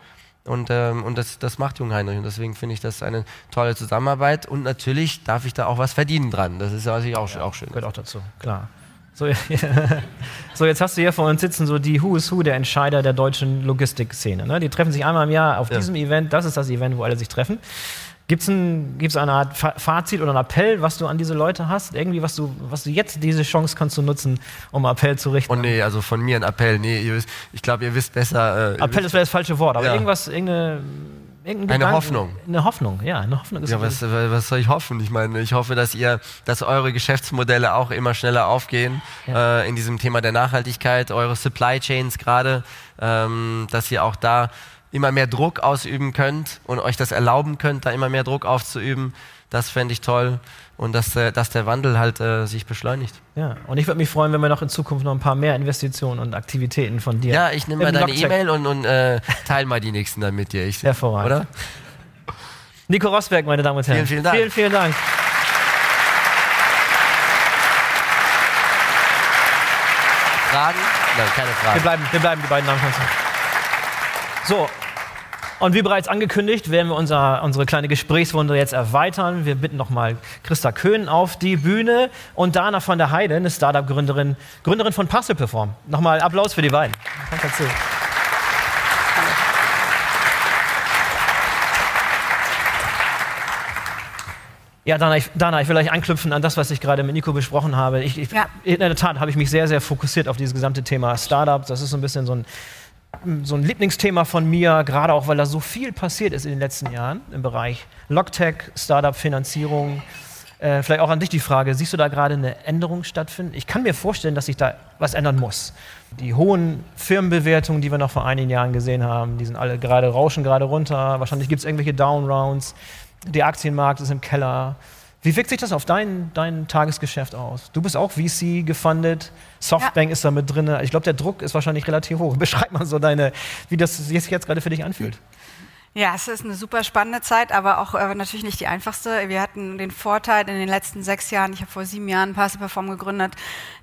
[SPEAKER 2] Und, ähm, und das, das macht Jung Heinrich und deswegen finde ich das eine tolle Zusammenarbeit und natürlich darf ich da auch was verdienen dran. Das ist natürlich auch, ja, auch schön.
[SPEAKER 1] Gehört auch dazu, klar. So, *laughs* so, jetzt hast du hier vor uns sitzen so die Who is Who der Entscheider der deutschen Logistikszene. Ne? Die treffen sich einmal im Jahr auf ja. diesem Event. Das ist das Event, wo alle sich treffen. Gibt es ein, eine Art Fazit oder ein Appell, was du an diese Leute hast? Irgendwie, was du, was du jetzt, diese Chance kannst du nutzen, um Appell zu richten?
[SPEAKER 2] Oh nee, also von mir ein Appell. Nee, ich glaube, ihr wisst besser.
[SPEAKER 1] Äh, Appell ist vielleicht das falsche Wort, aber ja. irgendwas, irgendeine.
[SPEAKER 2] Eine Gedanken, Hoffnung.
[SPEAKER 1] Eine Hoffnung, ja, eine Hoffnung
[SPEAKER 2] ist Ja, was, was, soll ich hoffen? Ich meine, ich hoffe, dass ihr, dass eure Geschäftsmodelle auch immer schneller aufgehen ja. äh, in diesem Thema der Nachhaltigkeit, eure Supply Chains gerade, ähm, dass ihr auch da immer mehr Druck ausüben könnt und euch das erlauben könnt, da immer mehr Druck aufzuüben. Das fände ich toll und dass, äh, dass der Wandel halt äh, sich beschleunigt.
[SPEAKER 1] Ja, und ich würde mich freuen, wenn wir noch in Zukunft noch ein paar mehr Investitionen und Aktivitäten von dir.
[SPEAKER 2] Ja, ich nehme mal deine E-Mail und, und äh, teile mal die nächsten dann mit dir. Ich, *laughs*
[SPEAKER 1] Hervorragend. Oder? Nico Rosberg, meine Damen und Herren.
[SPEAKER 2] Vielen, vielen Dank.
[SPEAKER 1] Vielen, vielen Dank.
[SPEAKER 2] Fragen? Nein, keine Fragen.
[SPEAKER 1] Wir bleiben, wir bleiben die beiden Namen. So, und wie bereits angekündigt, werden wir unser, unsere kleine Gesprächsrunde jetzt erweitern. Wir bitten nochmal Christa Köhn auf die Bühne und Dana von der Heide, eine Startup-Gründerin, Gründerin von Puzzle Perform. Nochmal Applaus für die beiden. Danke dazu. Ja, Dana ich, Dana, ich will gleich anknüpfen an das, was ich gerade mit Nico besprochen habe. Ich, ich, ja. In der Tat habe ich mich sehr, sehr fokussiert auf dieses gesamte Thema Startup. Das ist so ein bisschen so ein so ein Lieblingsthema von mir, gerade auch, weil da so viel passiert ist in den letzten Jahren im Bereich Logtech, Startup-Finanzierung. Äh, vielleicht auch an dich die Frage, siehst du da gerade eine Änderung stattfinden? Ich kann mir vorstellen, dass sich da was ändern muss. Die hohen Firmenbewertungen, die wir noch vor einigen Jahren gesehen haben, die sind alle gerade, rauschen gerade runter. Wahrscheinlich gibt es irgendwelche Downrounds. Der Aktienmarkt ist im Keller. Wie wirkt sich das auf dein, dein Tagesgeschäft aus? Du bist auch VC gefundet, Softbank ja. ist da mit drin. Ich glaube, der Druck ist wahrscheinlich relativ hoch. *laughs* Beschreib mal so deine, wie das sich jetzt gerade für dich anfühlt.
[SPEAKER 3] Ja, es ist eine super spannende Zeit, aber auch äh, natürlich nicht die einfachste. Wir hatten den Vorteil in den letzten sechs Jahren, ich habe vor sieben Jahren Perform gegründet,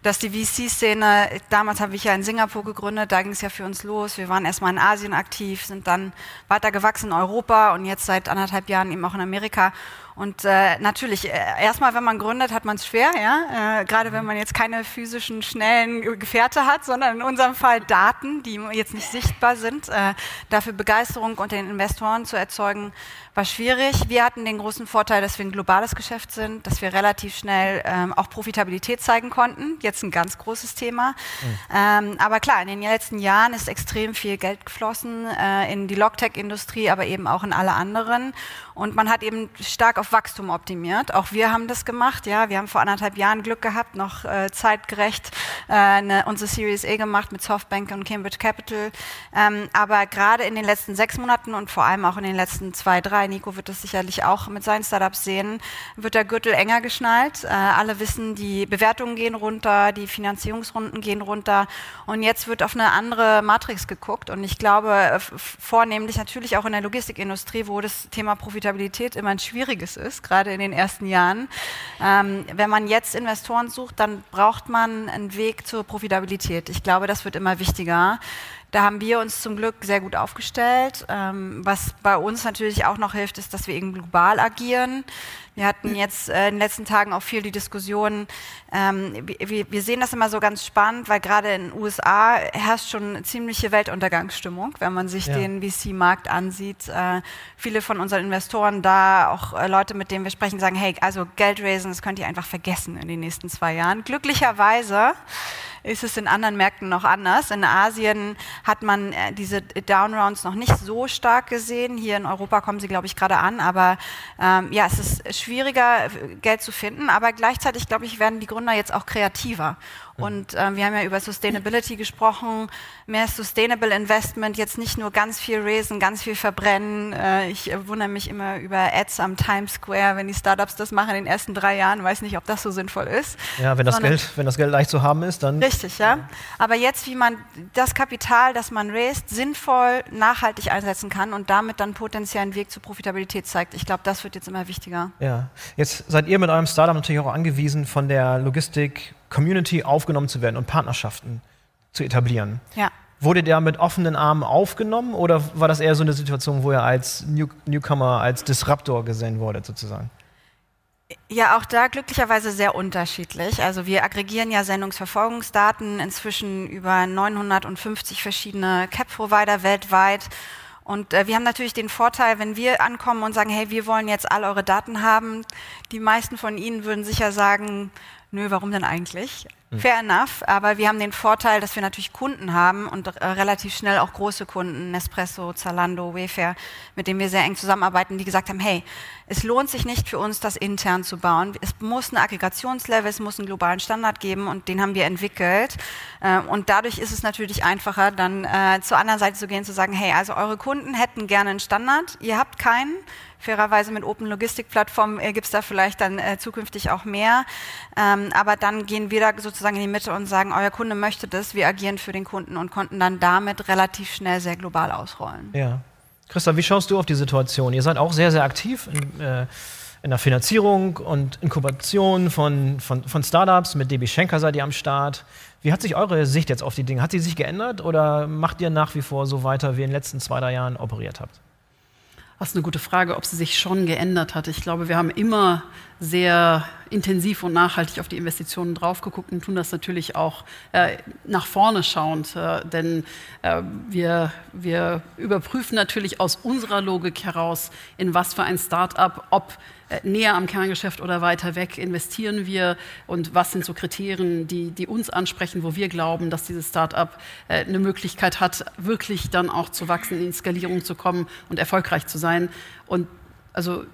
[SPEAKER 3] dass die VC-Szene, damals habe ich ja in Singapur gegründet, da ging es ja für uns los. Wir waren erstmal in Asien aktiv, sind dann weiter gewachsen in Europa und jetzt seit anderthalb Jahren eben auch in Amerika. Und äh, natürlich, äh, erstmal, wenn man gründet, hat man es schwer, ja. Äh, Gerade wenn man jetzt keine physischen, schnellen Gefährte hat, sondern in unserem Fall Daten, die jetzt nicht sichtbar sind, äh, dafür Begeisterung unter den Investoren zu erzeugen, war schwierig. Wir hatten den großen Vorteil, dass wir ein globales Geschäft sind, dass wir relativ schnell ähm, auch Profitabilität zeigen konnten. Jetzt ein ganz großes Thema. Mhm. Ähm, aber klar, in den letzten Jahren ist extrem viel Geld geflossen äh, in die Logtech-Industrie, aber eben auch in alle anderen. Und man hat eben stark auf Wachstum optimiert. Auch wir haben das gemacht. Ja, wir haben vor anderthalb Jahren Glück gehabt, noch äh, zeitgerecht äh, eine, unsere Series A gemacht mit Softbank und Cambridge Capital. Ähm, aber gerade in den letzten sechs Monaten und vor allem auch in den letzten zwei, drei Nico wird das sicherlich auch mit seinen Startups sehen, wird der Gürtel enger geschnallt. Äh, alle wissen, die Bewertungen gehen runter, die Finanzierungsrunden gehen runter und jetzt wird auf eine andere Matrix geguckt und ich glaube äh, vornehmlich natürlich auch in der Logistikindustrie, wo das Thema Profitabilität immer ein schwieriges ist, gerade in den ersten Jahren. Ähm, wenn man jetzt Investoren sucht, dann braucht man einen Weg zur Profitabilität. Ich glaube, das wird immer wichtiger Da haben wir uns zum Glück sehr gut aufgestellt. Ähm, was bei uns natürlich auch noch hilft, ist, dass wir eben global agieren. Wir hatten jetzt äh, in den letzten Tagen auch viel die Diskussion, ähm, wir, wir, sehen das immer so ganz spannend, weil gerade in den USA herrscht schon eine ziemliche Weltuntergangsstimmung, wenn man sich ja. den VC-Markt ansieht. Äh, viele von unseren Investoren da, auch äh, Leute, mit denen wir sprechen, sagen, hey, also Geld raisen, das könnt ihr einfach vergessen in den nächsten zwei Jahren. Glücklicherweise ist es in anderen Märkten noch anders. In Asien hat man äh, diese Downrounds noch nicht so stark gesehen. Hier in Europa kommen sie, glaube ich, gerade an. Aber ähm, ja, es ist schwieriger, Geld zu finden. Aber gleichzeitig, glaube ich, werden die Gründer jetzt auch kreativer. Mhm. Und äh, wir haben ja über Sustainability gesprochen, mehr Sustainable Investment, jetzt nicht nur ganz viel raisen, ganz viel verbrennen. Äh, ich äh, wundere mich immer über Ads am Times Square, wenn die Startups das machen in den ersten drei Jahren, weiß nicht, ob das so sinnvoll ist.
[SPEAKER 1] Ja, wenn das, Geld, wenn das Geld leicht zu haben ist, dann.
[SPEAKER 3] Richtig, ja. Aber jetzt, wie man das Kapital, das man raised, sinnvoll, nachhaltig einsetzen kann und damit dann potenziell einen Weg zur Profitabilität zeigt. Ich glaube, das wird jetzt immer wichtiger.
[SPEAKER 1] Ja, jetzt seid ihr mit eurem Startup natürlich auch angewiesen, von der Logistik Community aufgenommen zu werden und Partnerschaften zu etablieren.
[SPEAKER 3] Ja.
[SPEAKER 1] Wurde der mit offenen Armen aufgenommen oder war das eher so eine Situation, wo er als New Newcomer, als Disruptor gesehen wurde, sozusagen?
[SPEAKER 3] Ja, auch da glücklicherweise sehr unterschiedlich. Also wir aggregieren ja Sendungsverfolgungsdaten inzwischen über 950 verschiedene CAP-Provider weltweit. Und äh, wir haben natürlich den Vorteil, wenn wir ankommen und sagen, hey, wir wollen jetzt all eure Daten haben, die meisten von Ihnen würden sicher sagen, nö, warum denn eigentlich? Mhm. Fair enough, aber wir haben den Vorteil, dass wir natürlich Kunden haben und äh, relativ schnell auch große Kunden, Nespresso, Zalando, Wayfair, mit denen wir sehr eng zusammenarbeiten, die gesagt haben, hey, es lohnt sich nicht für uns, das intern zu bauen. Es muss ein Aggregationslevel, es muss einen globalen Standard geben und den haben wir entwickelt. Äh, und dadurch ist es natürlich einfacher, dann äh, zur anderen Seite zu gehen, zu sagen, hey, also eure Kunden hätten gerne einen Standard, ihr habt keinen Fairerweise mit Open Logistik Plattformen äh, gibt es da vielleicht dann äh, zukünftig auch mehr. Ähm, aber dann gehen wir da sozusagen in die Mitte und sagen, euer Kunde möchte das, wir agieren für den Kunden und konnten dann damit relativ schnell sehr global ausrollen.
[SPEAKER 1] Ja. Christa, wie schaust du auf die Situation? Ihr seid auch sehr, sehr aktiv in, äh, in der Finanzierung und Inkubation von, von, von Startups. Mit DB Schenker seid ihr am Start. Wie hat sich eure Sicht jetzt auf die Dinge? Hat sie sich geändert oder macht ihr nach wie vor so weiter, wie ihr in den letzten zwei, drei Jahren operiert habt?
[SPEAKER 4] Das ist eine gute Frage, ob sie sich schon geändert hat. Ich glaube, wir haben immer sehr intensiv und nachhaltig auf die Investitionen draufgeguckt und tun das natürlich auch äh, nach vorne schauend. Äh, denn äh, wir, wir überprüfen natürlich aus unserer Logik heraus, in was für ein Start-up, ob äh, näher am Kerngeschäft oder weiter weg investieren wir und was sind so Kriterien, die, die uns ansprechen, wo wir glauben, dass dieses Start-up äh, eine Möglichkeit hat, wirklich dann auch zu wachsen, in Skalierung zu kommen und erfolgreich zu sein. Und also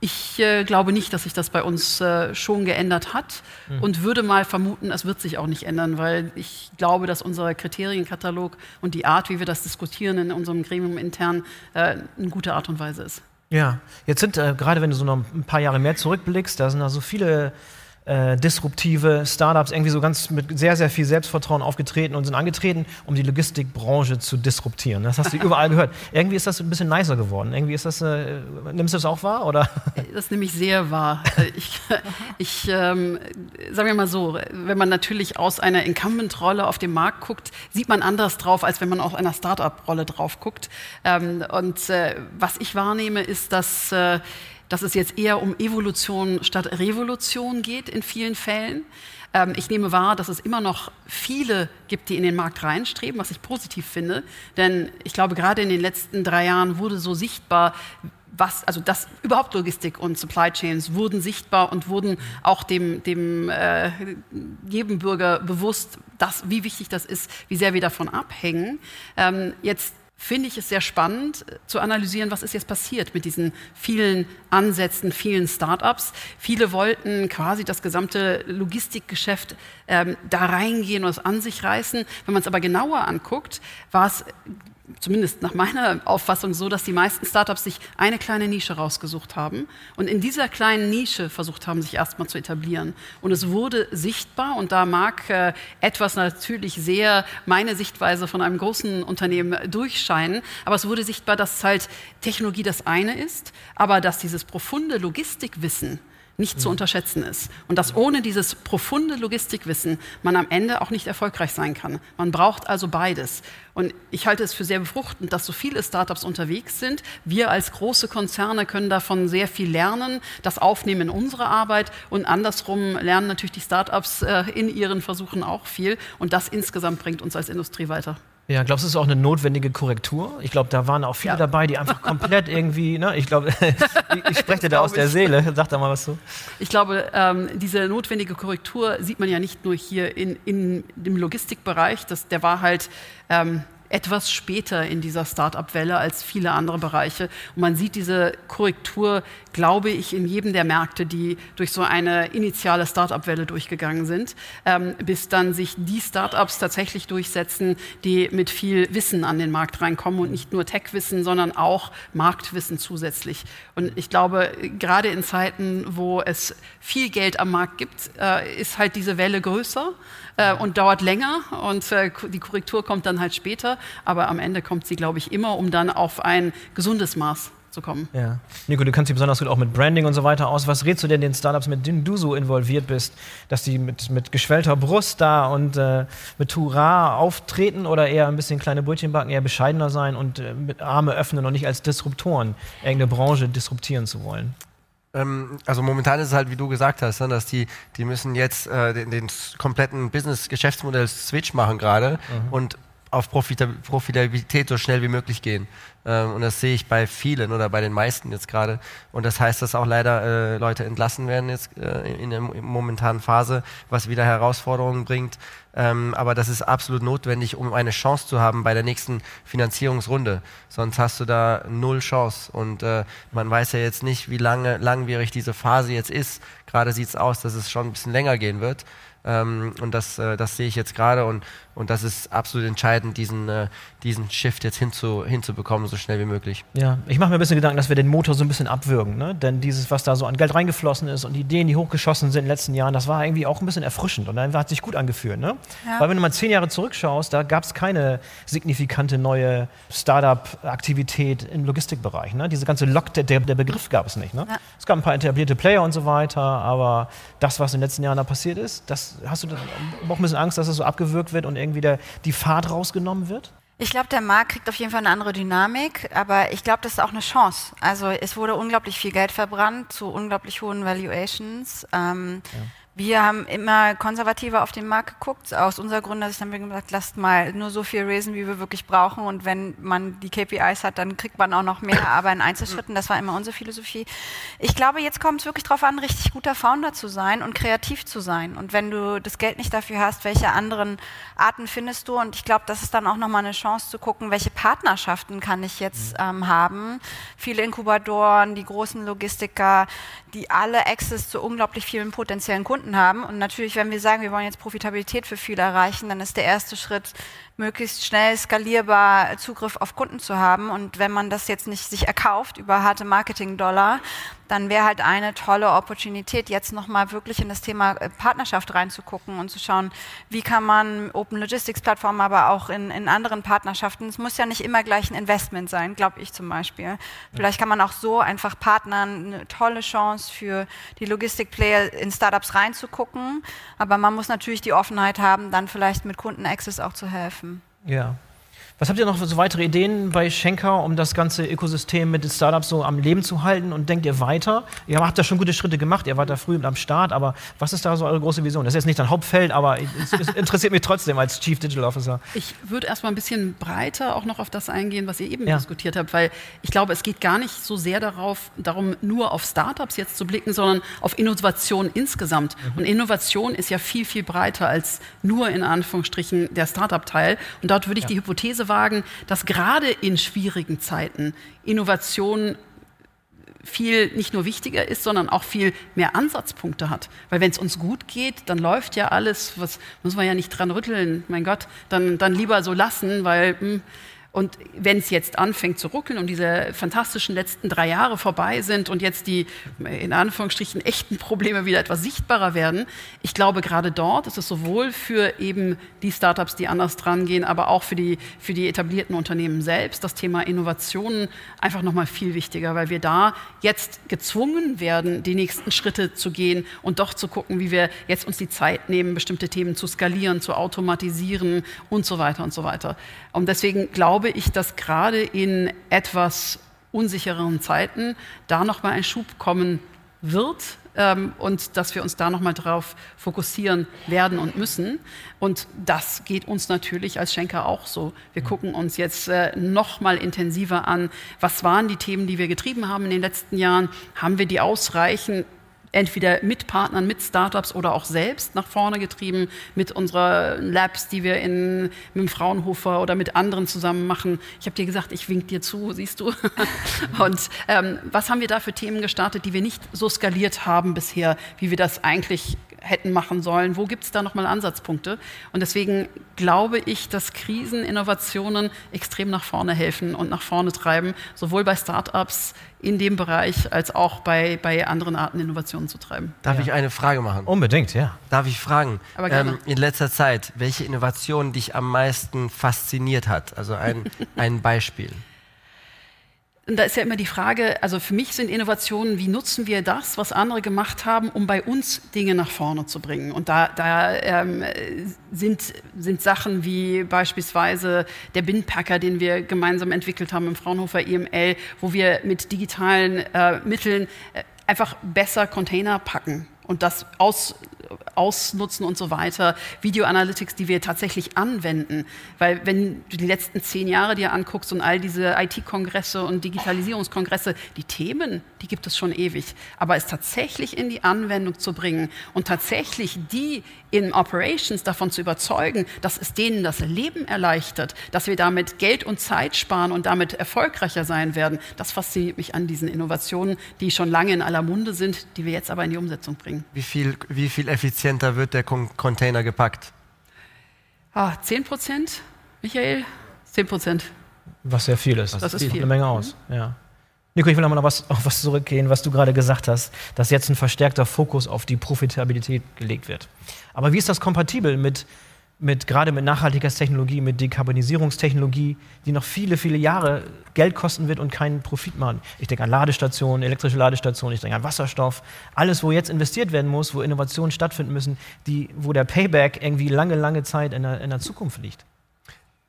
[SPEAKER 4] ich äh, glaube nicht, dass sich das bei uns äh, schon geändert hat mhm. und würde mal vermuten, es wird sich auch nicht ändern, weil ich glaube, dass unser Kriterienkatalog und die Art, wie wir das diskutieren in unserem Gremium intern, äh, eine gute Art und Weise ist.
[SPEAKER 1] Ja, jetzt sind äh, gerade, wenn du so noch ein paar Jahre mehr zurückblickst, da sind da so viele äh, disruptive Startups irgendwie so ganz mit sehr, sehr viel Selbstvertrauen aufgetreten und sind angetreten, um die Logistikbranche zu disruptieren. Das hast du überall gehört. Irgendwie ist das ein bisschen nicer geworden. Irgendwie ist das, äh, nimmst du das auch wahr? Oder?
[SPEAKER 4] Das nehme ich sehr wahr. Äh, ich, *laughs* ich ähm, sagen wir mal so, wenn man natürlich aus einer Incumbent-Rolle auf den Markt guckt, sieht man anders drauf, als wenn man aus einer Startup-Rolle drauf guckt. Ähm, und äh, was ich wahrnehme, ist, dass äh, dass es jetzt eher um Evolution statt Revolution geht in vielen Fällen. Ähm, ich nehme wahr, dass es immer noch viele gibt, die in den Markt reinstreben, was ich positiv finde. Denn ich glaube, gerade in den letzten drei Jahren wurde so sichtbar, was, also das überhaupt Logistik und Supply Chains wurden sichtbar und wurden auch dem, dem äh, jedem Bürger bewusst, dass, wie wichtig das ist, wie sehr wir davon abhängen. Ähm, jetzt finde ich es sehr spannend äh, zu analysieren, was ist jetzt passiert mit diesen vielen Ansätzen, vielen Startups. Viele wollten quasi das gesamte Logistikgeschäft ähm, da reingehen und es an sich reißen. Wenn man es aber genauer anguckt, war es zumindest nach meiner Auffassung so, dass die meisten Startups sich eine kleine Nische rausgesucht haben und in dieser kleinen Nische versucht haben, sich erstmal zu etablieren. Und es wurde sichtbar, und da mag äh, etwas natürlich sehr meine Sichtweise von einem großen Unternehmen durchscheinen, aber es wurde sichtbar, dass halt Technologie das eine ist, aber dass dieses profunde Logistikwissen, nicht zu unterschätzen ist. Und dass ohne dieses profunde Logistikwissen man am Ende auch nicht erfolgreich sein kann. Man braucht also beides. Und ich halte es für sehr befruchtend, dass so viele Startups unterwegs sind. Wir als große Konzerne können davon sehr viel lernen, das aufnehmen in unsere Arbeit und andersrum lernen natürlich die Startups äh, in ihren Versuchen auch viel. Und das insgesamt bringt uns als Industrie weiter.
[SPEAKER 1] Ja, glaubst du, es ist auch eine notwendige Korrektur? Ich glaube, da waren auch viele ja. dabei, die einfach komplett irgendwie, ne, ich glaube, *laughs* ich, ich spreche da aus der Seele. Sag da mal was zu.
[SPEAKER 4] Ich glaube, ähm, diese notwendige Korrektur sieht man ja nicht nur hier in, in dem Logistikbereich, das, der war halt ähm, etwas später in dieser Start-up-Welle als viele andere Bereiche. Und man sieht diese Korrektur, glaube ich, in jedem der Märkte, die durch so eine initiale Start-up-Welle durchgegangen sind, ähm, bis dann sich die Start-ups tatsächlich durchsetzen, die mit viel Wissen an den Markt reinkommen und nicht nur Tech-Wissen, sondern auch Marktwissen zusätzlich. Und ich glaube, gerade in Zeiten, wo es viel Geld am Markt gibt, äh, ist halt diese Welle größer äh, und dauert länger und äh, die Korrektur kommt dann halt später, aber am Ende kommt sie, glaube ich, immer, um dann auf ein gesundes Maß zu kommen.
[SPEAKER 1] Ja. Nico, du kannst dich besonders gut auch mit Branding und so weiter aus. Was rätst du denn den Startups, mit denen du so involviert bist, dass die mit, mit geschwellter Brust da und äh, mit Hurra auftreten oder eher ein bisschen kleine Brötchen backen, eher bescheidener sein und äh, mit Arme öffnen und nicht als Disruptoren irgendeine Branche disruptieren zu wollen?
[SPEAKER 2] Ähm, also momentan ist es halt, wie du gesagt hast, ne, dass die, die müssen jetzt äh, den, den, kompletten Business-Geschäftsmodell-Switch machen gerade mhm. und auf Profitabilität so schnell wie möglich gehen. Ähm, und das sehe ich bei vielen oder bei den meisten jetzt gerade. Und das heißt, dass auch leider äh, Leute entlassen werden jetzt äh, in der momentanen Phase, was wieder Herausforderungen bringt. Ähm, aber das ist absolut notwendig, um eine Chance zu haben bei der nächsten Finanzierungsrunde. Sonst hast du da null Chance. Und äh, man weiß ja jetzt nicht, wie lange langwierig diese Phase jetzt ist. Gerade sieht es aus, dass es schon ein bisschen länger gehen wird. Ähm, und das, das sehe ich jetzt gerade und, und das ist absolut entscheidend, diesen, äh, diesen Shift jetzt hinzu, hinzubekommen, so schnell wie möglich.
[SPEAKER 1] Ja, ich mache mir ein bisschen Gedanken, dass wir den Motor so ein bisschen abwürgen. Ne? Denn dieses, was da so an Geld reingeflossen ist und die Ideen, die hochgeschossen sind in den letzten Jahren, das war irgendwie auch ein bisschen erfrischend und dann hat sich gut angefühlt. Ne? Ja. Weil wenn du mal zehn Jahre zurückschaust, da gab es keine signifikante neue Startup-Aktivität im Logistikbereich. Ne? Diese ganze Lock, der, der Begriff gab es nicht. Ne? Ja. Es gab ein paar etablierte Player und so weiter, aber das, was in den letzten Jahren da passiert ist, das hast du auch ein bisschen Angst, dass es das so abgewürgt wird und irgendwie der, die Fahrt rausgenommen wird?
[SPEAKER 3] Ich glaube, der Markt kriegt auf jeden Fall eine andere Dynamik, aber ich glaube, das ist auch eine Chance. Also es wurde unglaublich viel Geld verbrannt zu unglaublich hohen Valuations. Ähm, ja. Wir haben immer konservativer auf den Markt geguckt. Aus unserer Grundsicht haben wir gesagt, lasst mal nur so viel raisen, wie wir wirklich brauchen. Und wenn man die KPIs hat, dann kriegt man auch noch mehr, aber in Einzelschritten. Das war immer unsere Philosophie. Ich glaube, jetzt kommt es wirklich darauf an, richtig guter Founder zu sein und kreativ zu sein. Und wenn du das Geld nicht dafür hast, welche anderen Arten findest du? Und ich glaube, das ist dann auch nochmal eine Chance zu gucken, welche Partnerschaften kann ich jetzt ähm, haben. Viele Inkubatoren, die großen Logistiker, die alle Access zu unglaublich vielen potenziellen Kunden haben. Und natürlich, wenn wir sagen, wir wollen jetzt Profitabilität für viele erreichen, dann ist der erste Schritt, möglichst schnell skalierbar Zugriff auf Kunden zu haben. Und wenn man das jetzt nicht sich erkauft über harte Marketing-Dollar, dann wäre halt eine tolle Opportunität, jetzt nochmal wirklich in das Thema äh, Partnerschaft reinzugucken und zu schauen, wie kann man Open Logistics Plattformen, aber auch in, in anderen Partnerschaften, es muss ja nicht immer gleich ein Investment sein, glaube ich zum Beispiel. Vielleicht kann man auch so einfach partnern, eine tolle Chance für die Logistik-Player in Startups reinzugucken, aber man muss natürlich die Offenheit haben, dann vielleicht mit Kunden-Access auch zu helfen.
[SPEAKER 1] Ja, was habt ihr noch für so weitere Ideen bei Schenker, um das ganze Ökosystem mit den Startups so am Leben zu halten? Und denkt ihr weiter? Ihr habt da schon gute Schritte gemacht, ihr wart da früh am Start, aber was ist da so eure große Vision? Das ist jetzt nicht dein Hauptfeld, aber es, es interessiert mich trotzdem als Chief Digital Officer.
[SPEAKER 4] Ich würde erstmal ein bisschen breiter auch noch auf das eingehen, was ihr eben ja. diskutiert habt, weil ich glaube, es geht gar nicht so sehr darauf, darum, nur auf Startups jetzt zu blicken, sondern auf Innovation insgesamt. Mhm. Und Innovation ist ja viel, viel breiter als nur in Anführungsstrichen der Startup-Teil. Und dort würde ich ja. die Hypothese wagen, dass gerade in schwierigen Zeiten Innovation viel nicht nur wichtiger ist, sondern auch viel mehr Ansatzpunkte hat. Weil wenn es uns gut geht, dann läuft ja alles, was muss man ja nicht dran rütteln, mein Gott, dann, dann lieber so lassen, weil mh, hm, Und wenn es jetzt anfängt zu ruckeln und diese fantastischen letzten drei Jahre vorbei sind und jetzt die in Anführungsstrichen echten Probleme wieder etwas sichtbarer werden, ich glaube gerade dort ist es sowohl für eben die Startups, die anders dran gehen, aber auch für die, für die etablierten Unternehmen selbst das Thema Innovationen einfach nochmal viel wichtiger, weil wir da jetzt gezwungen werden, die nächsten Schritte zu gehen und doch zu gucken, wie wir jetzt uns die Zeit nehmen, bestimmte Themen zu skalieren, zu automatisieren und so weiter und so weiter. Und deswegen glaube ich, dass gerade in etwas unsichereren Zeiten da nochmal ein Schub kommen wird ähm, und dass wir uns da nochmal drauf fokussieren werden und müssen. Und das geht uns natürlich als Schenker auch so. Wir gucken uns jetzt äh, nochmal intensiver an, was waren die Themen, die wir getrieben haben in den letzten Jahren? Haben wir die ausreichend entweder mit Partnern, mit Startups oder auch selbst nach vorne getrieben, mit unseren Labs, die wir in, mit dem Fraunhofer oder mit anderen zusammen machen. Ich habe dir gesagt, ich wink dir zu, siehst du. *laughs* Und ähm, was haben wir da für Themen gestartet, die wir nicht so skaliert haben bisher, wie wir das eigentlich hätten machen sollen? Wo gibt es da nochmal Ansatzpunkte? Und deswegen glaube ich, dass Kriseninnovationen extrem nach vorne helfen und nach vorne treiben, sowohl bei Startups in dem Bereich als auch bei, bei anderen Arten Innovationen zu treiben.
[SPEAKER 2] Darf ja. ich eine Frage machen?
[SPEAKER 1] Unbedingt, ja.
[SPEAKER 2] Darf ich fragen? Ähm, in letzter Zeit, welche Innovation dich am meisten fasziniert hat? Also ein, *laughs* ein Beispiel.
[SPEAKER 4] Und da ist ja immer die Frage, also für mich sind Innovationen, wie nutzen wir das, was andere gemacht haben, um bei uns Dinge nach vorne zu bringen? Und da, da ähm, sind, sind Sachen wie beispielsweise der Binpacker, den wir gemeinsam entwickelt haben im Fraunhofer IML, wo wir mit digitalen äh, Mitteln äh, einfach besser Container packen und das aus, ausnutzen und so weiter. Video Analytics, die wir tatsächlich anwenden. Weil wenn du die letzten zehn Jahre dir anguckst und all diese IT-Kongresse und Digitalisierungskongresse, die Themen, die gibt es schon ewig. Aber es tatsächlich in die Anwendung zu bringen und tatsächlich die in Operations davon zu überzeugen, dass es denen das Leben erleichtert, dass wir damit Geld und Zeit sparen und damit erfolgreicher sein werden, das fasziniert mich an diesen Innovationen, die schon lange in aller Munde sind, die wir jetzt aber in die Umsetzung bringen.
[SPEAKER 2] Wie viel, wie viel effizienter wird der Container gepackt?
[SPEAKER 4] Ah, 10 Prozent, Michael? 10 Prozent.
[SPEAKER 1] Was sehr viel ist.
[SPEAKER 4] Das, das ist viel.
[SPEAKER 1] eine Menge aus. Mhm. Ja. Nico, ich will nochmal was, auf was zurückgehen, was du gerade gesagt hast, dass jetzt ein verstärkter Fokus auf die Profitabilität gelegt wird. Aber wie ist das kompatibel mit, mit gerade mit Nachhaltigkeitstechnologie, mit Dekarbonisierungstechnologie, die noch viele, viele Jahre Geld kosten wird und keinen Profit machen? Ich denke an Ladestationen, elektrische Ladestationen, ich denke an Wasserstoff, alles, wo jetzt investiert werden muss, wo Innovationen stattfinden müssen, die, wo der Payback irgendwie lange, lange Zeit in der, in der Zukunft liegt.